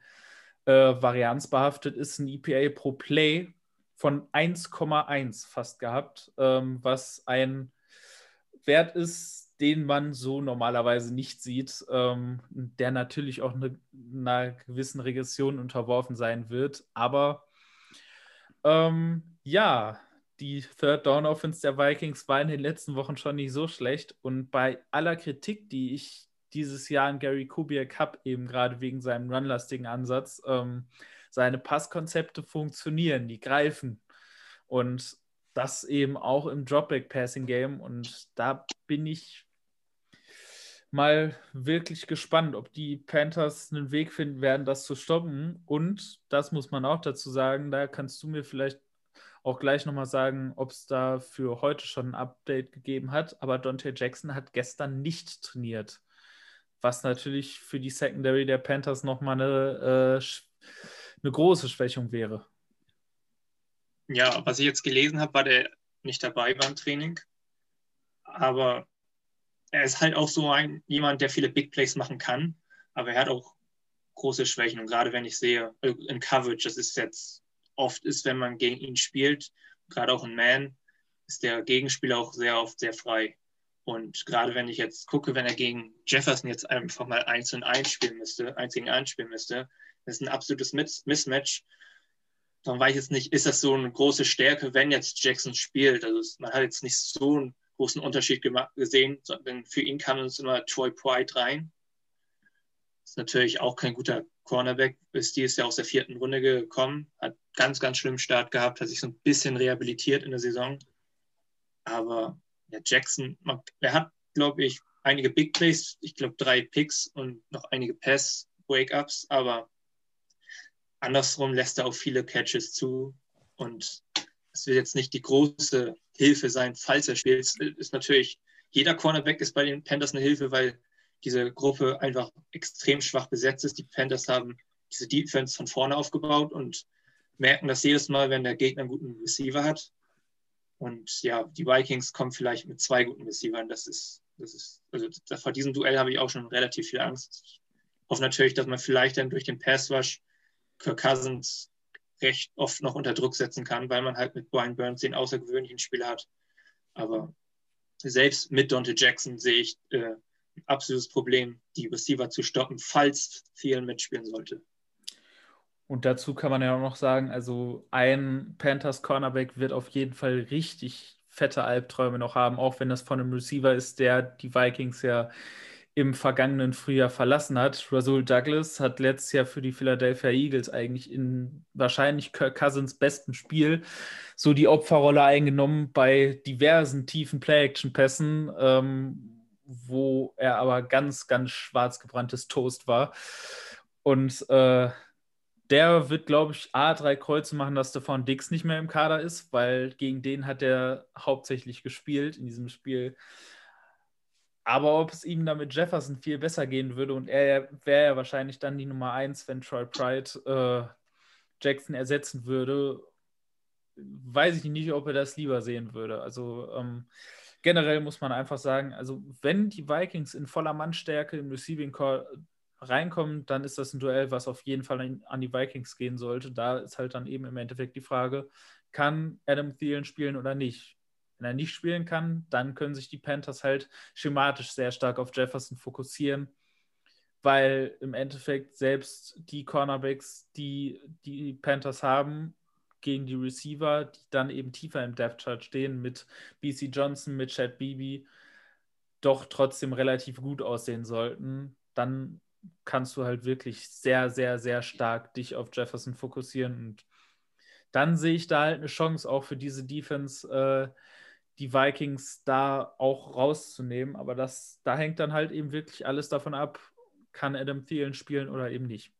äh, Varianz behaftet ist, ein EPA pro Play von 1,1 fast gehabt, ähm, was ein Wert ist, den man so normalerweise nicht sieht, ähm, der natürlich auch eine, einer gewissen Regression unterworfen sein wird. Aber ähm, ja, die Third Down Offense der Vikings war in den letzten Wochen schon nicht so schlecht. Und bei aller Kritik, die ich dieses Jahr an Gary Kubiak habe, eben gerade wegen seinem runlastigen Ansatz, ähm, seine Passkonzepte funktionieren, die greifen. Und das eben auch im Dropback-Passing-Game. Und da bin ich mal wirklich gespannt, ob die Panthers einen Weg finden werden, das zu stoppen. Und das muss man auch dazu sagen, da kannst du mir vielleicht auch gleich nochmal sagen, ob es da für heute schon ein Update gegeben hat. Aber Dante Jackson hat gestern nicht trainiert. Was natürlich für die Secondary der Panthers nochmal eine, äh, eine große Schwächung wäre. Ja, was ich jetzt gelesen habe, war der nicht dabei beim Training. Aber er ist halt auch so ein jemand, der viele Big Plays machen kann, aber er hat auch große Schwächen. Und gerade wenn ich sehe, äh, in Coverage, das ist jetzt oft ist, wenn man gegen ihn spielt, gerade auch in Man, ist der Gegenspieler auch sehr oft sehr frei. Und gerade wenn ich jetzt gucke, wenn er gegen Jefferson jetzt einfach mal 1 und 1 spielen müsste, 1 gegen 1 spielen müsste, das ist ein absolutes Mismatch. Dann weiß ich jetzt nicht, ist das so eine große Stärke, wenn jetzt Jackson spielt? Also man hat jetzt nicht so einen großen Unterschied gesehen, sondern für ihn kam uns immer Troy Pride rein. Ist natürlich auch kein guter Cornerback, ist dieses Jahr aus der vierten Runde gekommen, hat ganz, ganz schlimmen Start gehabt, hat sich so ein bisschen rehabilitiert in der Saison. Aber ja, Jackson, er hat, glaube ich, einige Big Plays, ich glaube drei Picks und noch einige Pass-Wake-Ups, aber andersrum lässt er auch viele Catches zu und es wird jetzt nicht die große Hilfe sein, falls er spielt. Es ist natürlich, jeder Cornerback ist bei den Panthers eine Hilfe, weil diese Gruppe einfach extrem schwach besetzt ist. Die Panthers haben diese Defense von vorne aufgebaut und merken das jedes Mal, wenn der Gegner einen guten Receiver hat. Und ja, die Vikings kommen vielleicht mit zwei guten Receivern. Das ist, das ist, also vor diesem Duell habe ich auch schon relativ viel Angst. Ich hoffe natürlich, dass man vielleicht dann durch den Pass Rush Kirk Cousins recht oft noch unter Druck setzen kann, weil man halt mit Brian Burns den außergewöhnlichen Spieler hat. Aber selbst mit Dante Jackson sehe ich äh, ein absolutes Problem, die Receiver zu stoppen, falls Thielen mitspielen sollte. Und dazu kann man ja auch noch sagen, also ein Panthers Cornerback wird auf jeden Fall richtig fette Albträume noch haben, auch wenn das von einem Receiver ist, der die Vikings ja im vergangenen Frühjahr verlassen hat. Rasul Douglas hat letztes Jahr für die Philadelphia Eagles eigentlich in wahrscheinlich Kirk Cousins besten Spiel so die Opferrolle eingenommen bei diversen tiefen Play-Action-Pässen, ähm, wo er aber ganz, ganz schwarz gebranntes Toast war. Und äh, der wird, glaube ich, A, drei Kreuze machen, dass Stefan Dix nicht mehr im Kader ist, weil gegen den hat er hauptsächlich gespielt in diesem Spiel. Aber ob es ihm damit Jefferson viel besser gehen würde und er wäre ja wahrscheinlich dann die Nummer 1, wenn Troy Pride äh, Jackson ersetzen würde, weiß ich nicht, ob er das lieber sehen würde. Also ähm, generell muss man einfach sagen, also wenn die Vikings in voller Mannstärke im Receiving Call reinkommen, dann ist das ein Duell, was auf jeden Fall an die Vikings gehen sollte. Da ist halt dann eben im Endeffekt die Frage, kann Adam Thielen spielen oder nicht? Wenn er nicht spielen kann, dann können sich die Panthers halt schematisch sehr stark auf Jefferson fokussieren, weil im Endeffekt selbst die Cornerbacks, die die Panthers haben, gegen die Receiver, die dann eben tiefer im Depth Chart stehen, mit BC Johnson, mit Chad Beebe, doch trotzdem relativ gut aussehen sollten, dann kannst du halt wirklich sehr, sehr, sehr stark dich auf Jefferson fokussieren. Und dann sehe ich da halt eine Chance auch für diese Defense, äh, die Vikings da auch rauszunehmen. Aber das, da hängt dann halt eben wirklich alles davon ab, kann Adam Thielen spielen oder eben nicht.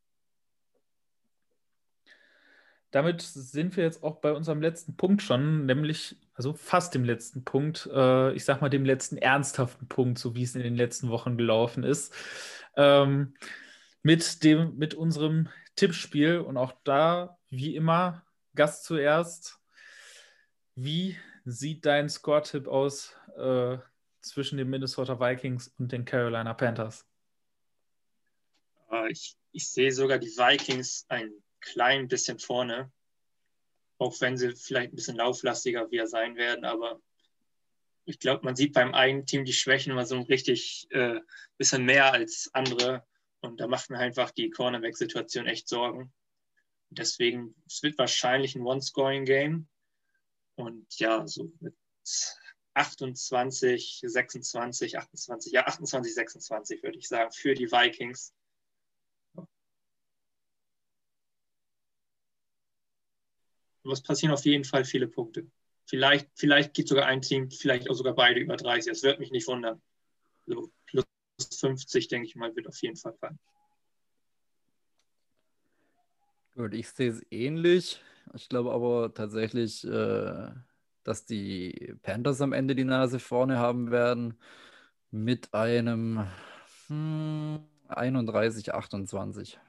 Damit sind wir jetzt auch bei unserem letzten Punkt schon, nämlich, also fast dem letzten Punkt, äh, ich sag mal dem letzten ernsthaften Punkt, so wie es in den letzten Wochen gelaufen ist ähm, mit, dem, mit unserem Tippspiel. Und auch da, wie immer, Gast zuerst. Wie sieht dein Score-Tipp aus äh, zwischen den Minnesota Vikings und den Carolina Panthers? Äh, ich, ich sehe sogar die Vikings ein klein bisschen vorne, auch wenn sie vielleicht ein bisschen lauflastiger wieder sein werden, aber ich glaube, man sieht beim einen Team die Schwächen immer so richtig äh, bisschen mehr als andere. Und da macht mir einfach die Cornerback-Situation echt Sorgen. Deswegen, es wird wahrscheinlich ein One-Scoring-Game. Und ja, so mit 28, 26, 28, ja, 28, 26 würde ich sagen, für die Vikings. Es passieren auf jeden Fall viele Punkte. Vielleicht, vielleicht geht sogar ein Team, vielleicht auch sogar beide über 30. Das wird mich nicht wundern. So plus 50, denke ich mal, wird auf jeden Fall fallen. Gut, ich sehe es ähnlich. Ich glaube aber tatsächlich, äh, dass die Panthers am Ende die Nase vorne haben werden mit einem hm, 31, 28.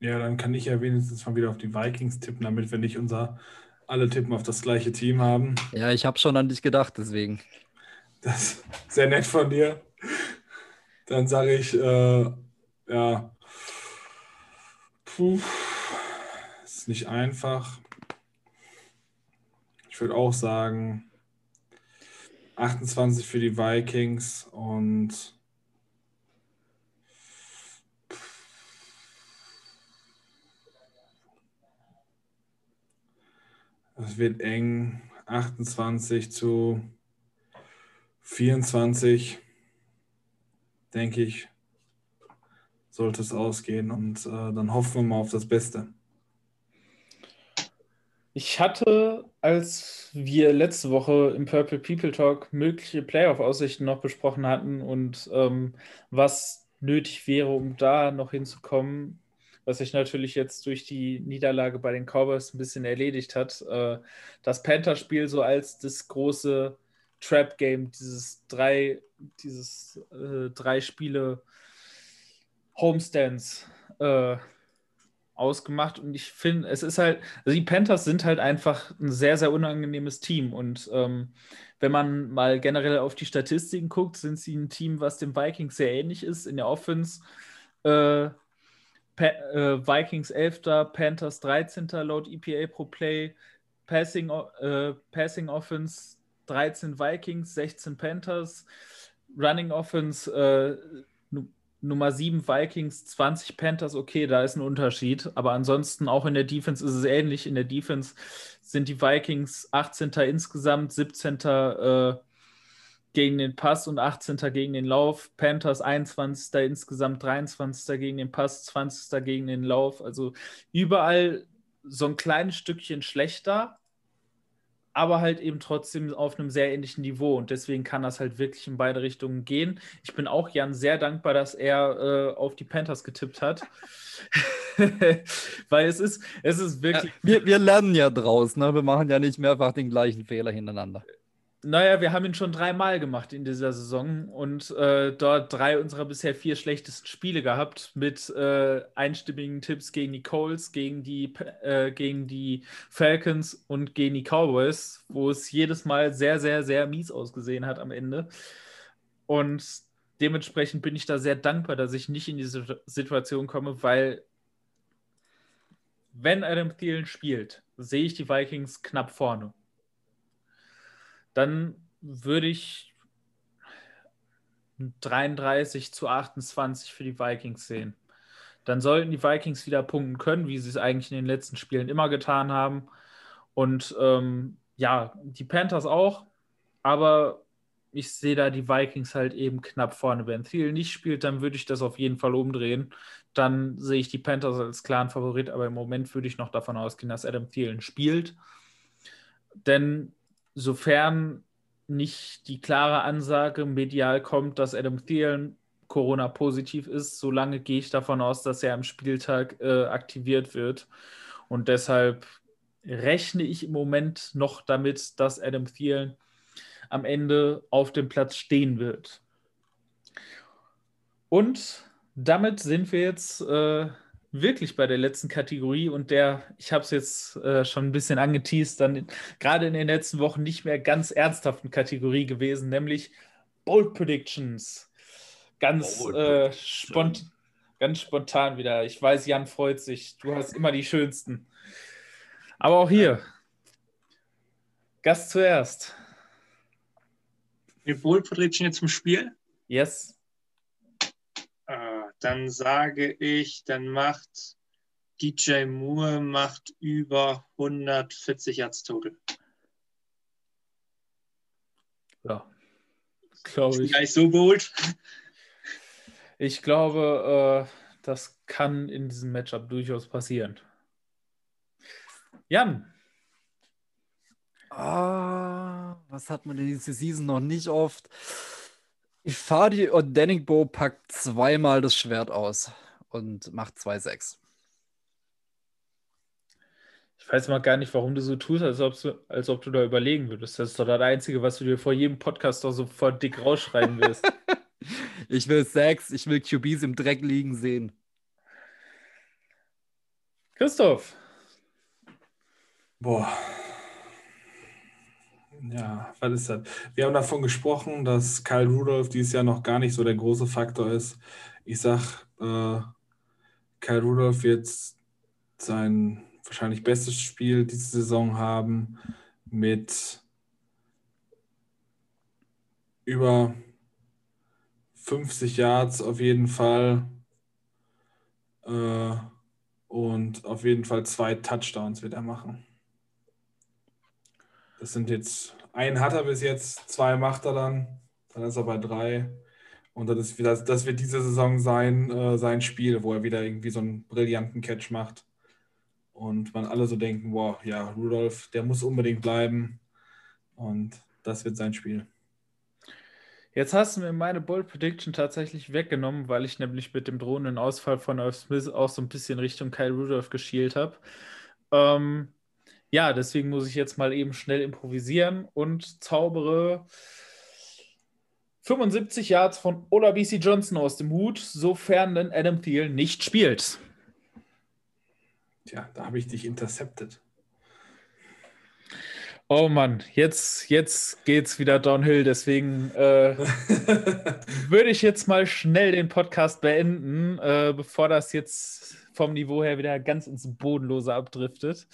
Ja, dann kann ich ja wenigstens mal wieder auf die Vikings tippen, damit wir nicht unser alle tippen auf das gleiche Team haben. Ja, ich habe schon an dich gedacht, deswegen. Das ist sehr nett von dir. Dann sage ich, äh, ja, puh, ist nicht einfach. Ich würde auch sagen, 28 für die Vikings und Es wird eng. 28 zu 24, denke ich, sollte es ausgehen. Und äh, dann hoffen wir mal auf das Beste. Ich hatte, als wir letzte Woche im Purple People Talk mögliche Playoff-Aussichten noch besprochen hatten und ähm, was nötig wäre, um da noch hinzukommen, was sich natürlich jetzt durch die Niederlage bei den Cowboys ein bisschen erledigt hat. Äh, das Panther-Spiel so als das große Trap-Game, dieses drei, dieses äh, drei Spiele Homestands äh, ausgemacht und ich finde, es ist halt, also die Panthers sind halt einfach ein sehr, sehr unangenehmes Team und ähm, wenn man mal generell auf die Statistiken guckt, sind sie ein Team, was dem Vikings sehr ähnlich ist in der Offense. Äh, Pa äh, Vikings 11. Panthers 13. laut EPA pro Play. Passing, äh, Passing Offense 13 Vikings, 16 Panthers. Running Offense äh, Nummer 7 Vikings, 20 Panthers, okay, da ist ein Unterschied. Aber ansonsten auch in der Defense ist es ähnlich. In der Defense sind die Vikings 18. insgesamt, 17. Äh, gegen den Pass und 18. gegen den Lauf. Panthers 21. insgesamt 23. gegen den Pass, 20. gegen den Lauf. Also überall so ein kleines Stückchen schlechter, aber halt eben trotzdem auf einem sehr ähnlichen Niveau. Und deswegen kann das halt wirklich in beide Richtungen gehen. Ich bin auch Jan sehr dankbar, dass er äh, auf die Panthers getippt hat. Weil es ist, es ist wirklich. Ja, wir, wir lernen ja draus, ne? Wir machen ja nicht mehrfach den gleichen Fehler hintereinander. Naja, wir haben ihn schon dreimal gemacht in dieser Saison und äh, dort drei unserer bisher vier schlechtesten Spiele gehabt mit äh, einstimmigen Tipps gegen die Coles, gegen die, äh, gegen die Falcons und gegen die Cowboys, wo es jedes Mal sehr, sehr, sehr mies ausgesehen hat am Ende. Und dementsprechend bin ich da sehr dankbar, dass ich nicht in diese Situation komme, weil wenn Adam Thielen spielt, sehe ich die Vikings knapp vorne dann würde ich 33 zu 28 für die Vikings sehen. Dann sollten die Vikings wieder punkten können, wie sie es eigentlich in den letzten Spielen immer getan haben. Und ähm, ja, die Panthers auch, aber ich sehe da die Vikings halt eben knapp vorne. Wenn Thiel nicht spielt, dann würde ich das auf jeden Fall umdrehen. Dann sehe ich die Panthers als klaren Favorit, aber im Moment würde ich noch davon ausgehen, dass Adam Thielen spielt. Denn sofern nicht die klare Ansage medial kommt, dass Adam Thielen Corona positiv ist, solange gehe ich davon aus, dass er am Spieltag äh, aktiviert wird. Und deshalb rechne ich im Moment noch damit, dass Adam Thielen am Ende auf dem Platz stehen wird. Und damit sind wir jetzt äh, wirklich bei der letzten Kategorie und der, ich habe es jetzt äh, schon ein bisschen angeteased, dann gerade in den letzten Wochen nicht mehr ganz ernsthaften Kategorie gewesen, nämlich Bold Predictions. Ganz, Bold äh, spont ganz spontan wieder. Ich weiß, Jan freut sich. Du hast immer die schönsten. Aber auch hier. Gast zuerst. Eine Bold Prediction jetzt zum Spiel? Yes. Dann sage ich, dann macht DJ Moore macht über 140 Yards total. Ja, glaube ich. Gar nicht so bold. Ich glaube, äh, das kann in diesem Matchup durchaus passieren. Jan. Ah, was hat man in dieser Season noch nicht oft? Ifadi Odenigbo packt zweimal das Schwert aus und macht 2-6. Ich weiß mal gar nicht, warum du so tust, als ob, du, als ob du da überlegen würdest. Das ist doch das Einzige, was du dir vor jedem Podcast doch sofort dick rausschreiben wirst. ich will Sex, ich will QBs im Dreck liegen sehen. Christoph. Boah. Ja, was ist das? Wir haben davon gesprochen, dass Kyle Rudolph dieses Jahr noch gar nicht so der große Faktor ist. Ich sag, äh, Kyle Rudolph wird sein wahrscheinlich bestes Spiel diese Saison haben mit über 50 Yards auf jeden Fall äh, und auf jeden Fall zwei Touchdowns wird er machen. Das sind jetzt, einen hat er bis jetzt, zwei macht er dann, dann ist er bei drei. Und das, ist, das, das wird diese Saison sein, äh, sein Spiel, wo er wieder irgendwie so einen brillanten Catch macht. Und man alle so denken, wow, ja, Rudolf, der muss unbedingt bleiben. Und das wird sein Spiel. Jetzt hast du mir meine Bold Prediction tatsächlich weggenommen, weil ich nämlich mit dem drohenden Ausfall von Irv Smith auch so ein bisschen Richtung Kyle Rudolph geschielt habe. Ähm, ja, deswegen muss ich jetzt mal eben schnell improvisieren und zaubere 75 Yards von Ola BC Johnson aus dem Hut, sofern denn Adam Thiel nicht spielt. Tja, da habe ich dich intercepted. Oh Mann, jetzt, jetzt es wieder downhill. Deswegen äh, würde ich jetzt mal schnell den Podcast beenden, äh, bevor das jetzt vom Niveau her wieder ganz ins Bodenlose abdriftet.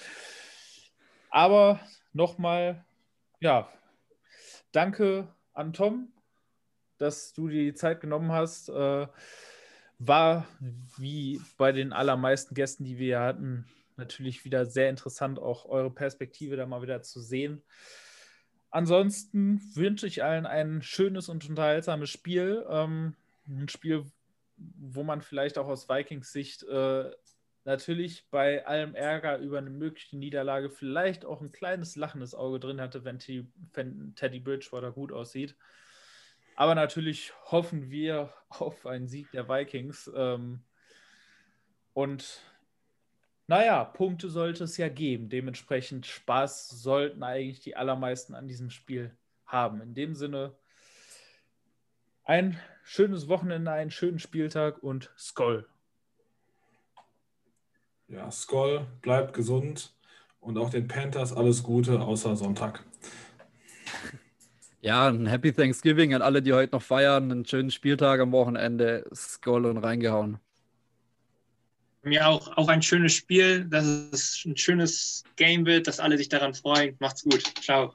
Aber nochmal, ja, danke an Tom, dass du dir die Zeit genommen hast. Äh, war wie bei den allermeisten Gästen, die wir hatten, natürlich wieder sehr interessant, auch eure Perspektive da mal wieder zu sehen. Ansonsten wünsche ich allen ein schönes und unterhaltsames Spiel. Ähm, ein Spiel, wo man vielleicht auch aus Vikings Sicht äh, natürlich bei allem Ärger über eine mögliche Niederlage vielleicht auch ein kleines lachendes Auge drin hatte, wenn, wenn Teddy Bridgewater gut aussieht. Aber natürlich hoffen wir auf einen Sieg der Vikings. Ähm, und naja, Punkte sollte es ja geben. Dementsprechend Spaß sollten eigentlich die allermeisten an diesem Spiel haben. In dem Sinne, ein schönes Wochenende, einen schönen Spieltag und Skoll. Ja, Skoll, bleibt gesund und auch den Panthers alles Gute, außer Sonntag. Ja, ein Happy Thanksgiving an alle, die heute noch feiern. Einen schönen Spieltag am Wochenende. Skoll und reingehauen mir auch, auch ein schönes Spiel, dass es ein schönes Game wird, dass alle sich daran freuen. Macht's gut. Ciao.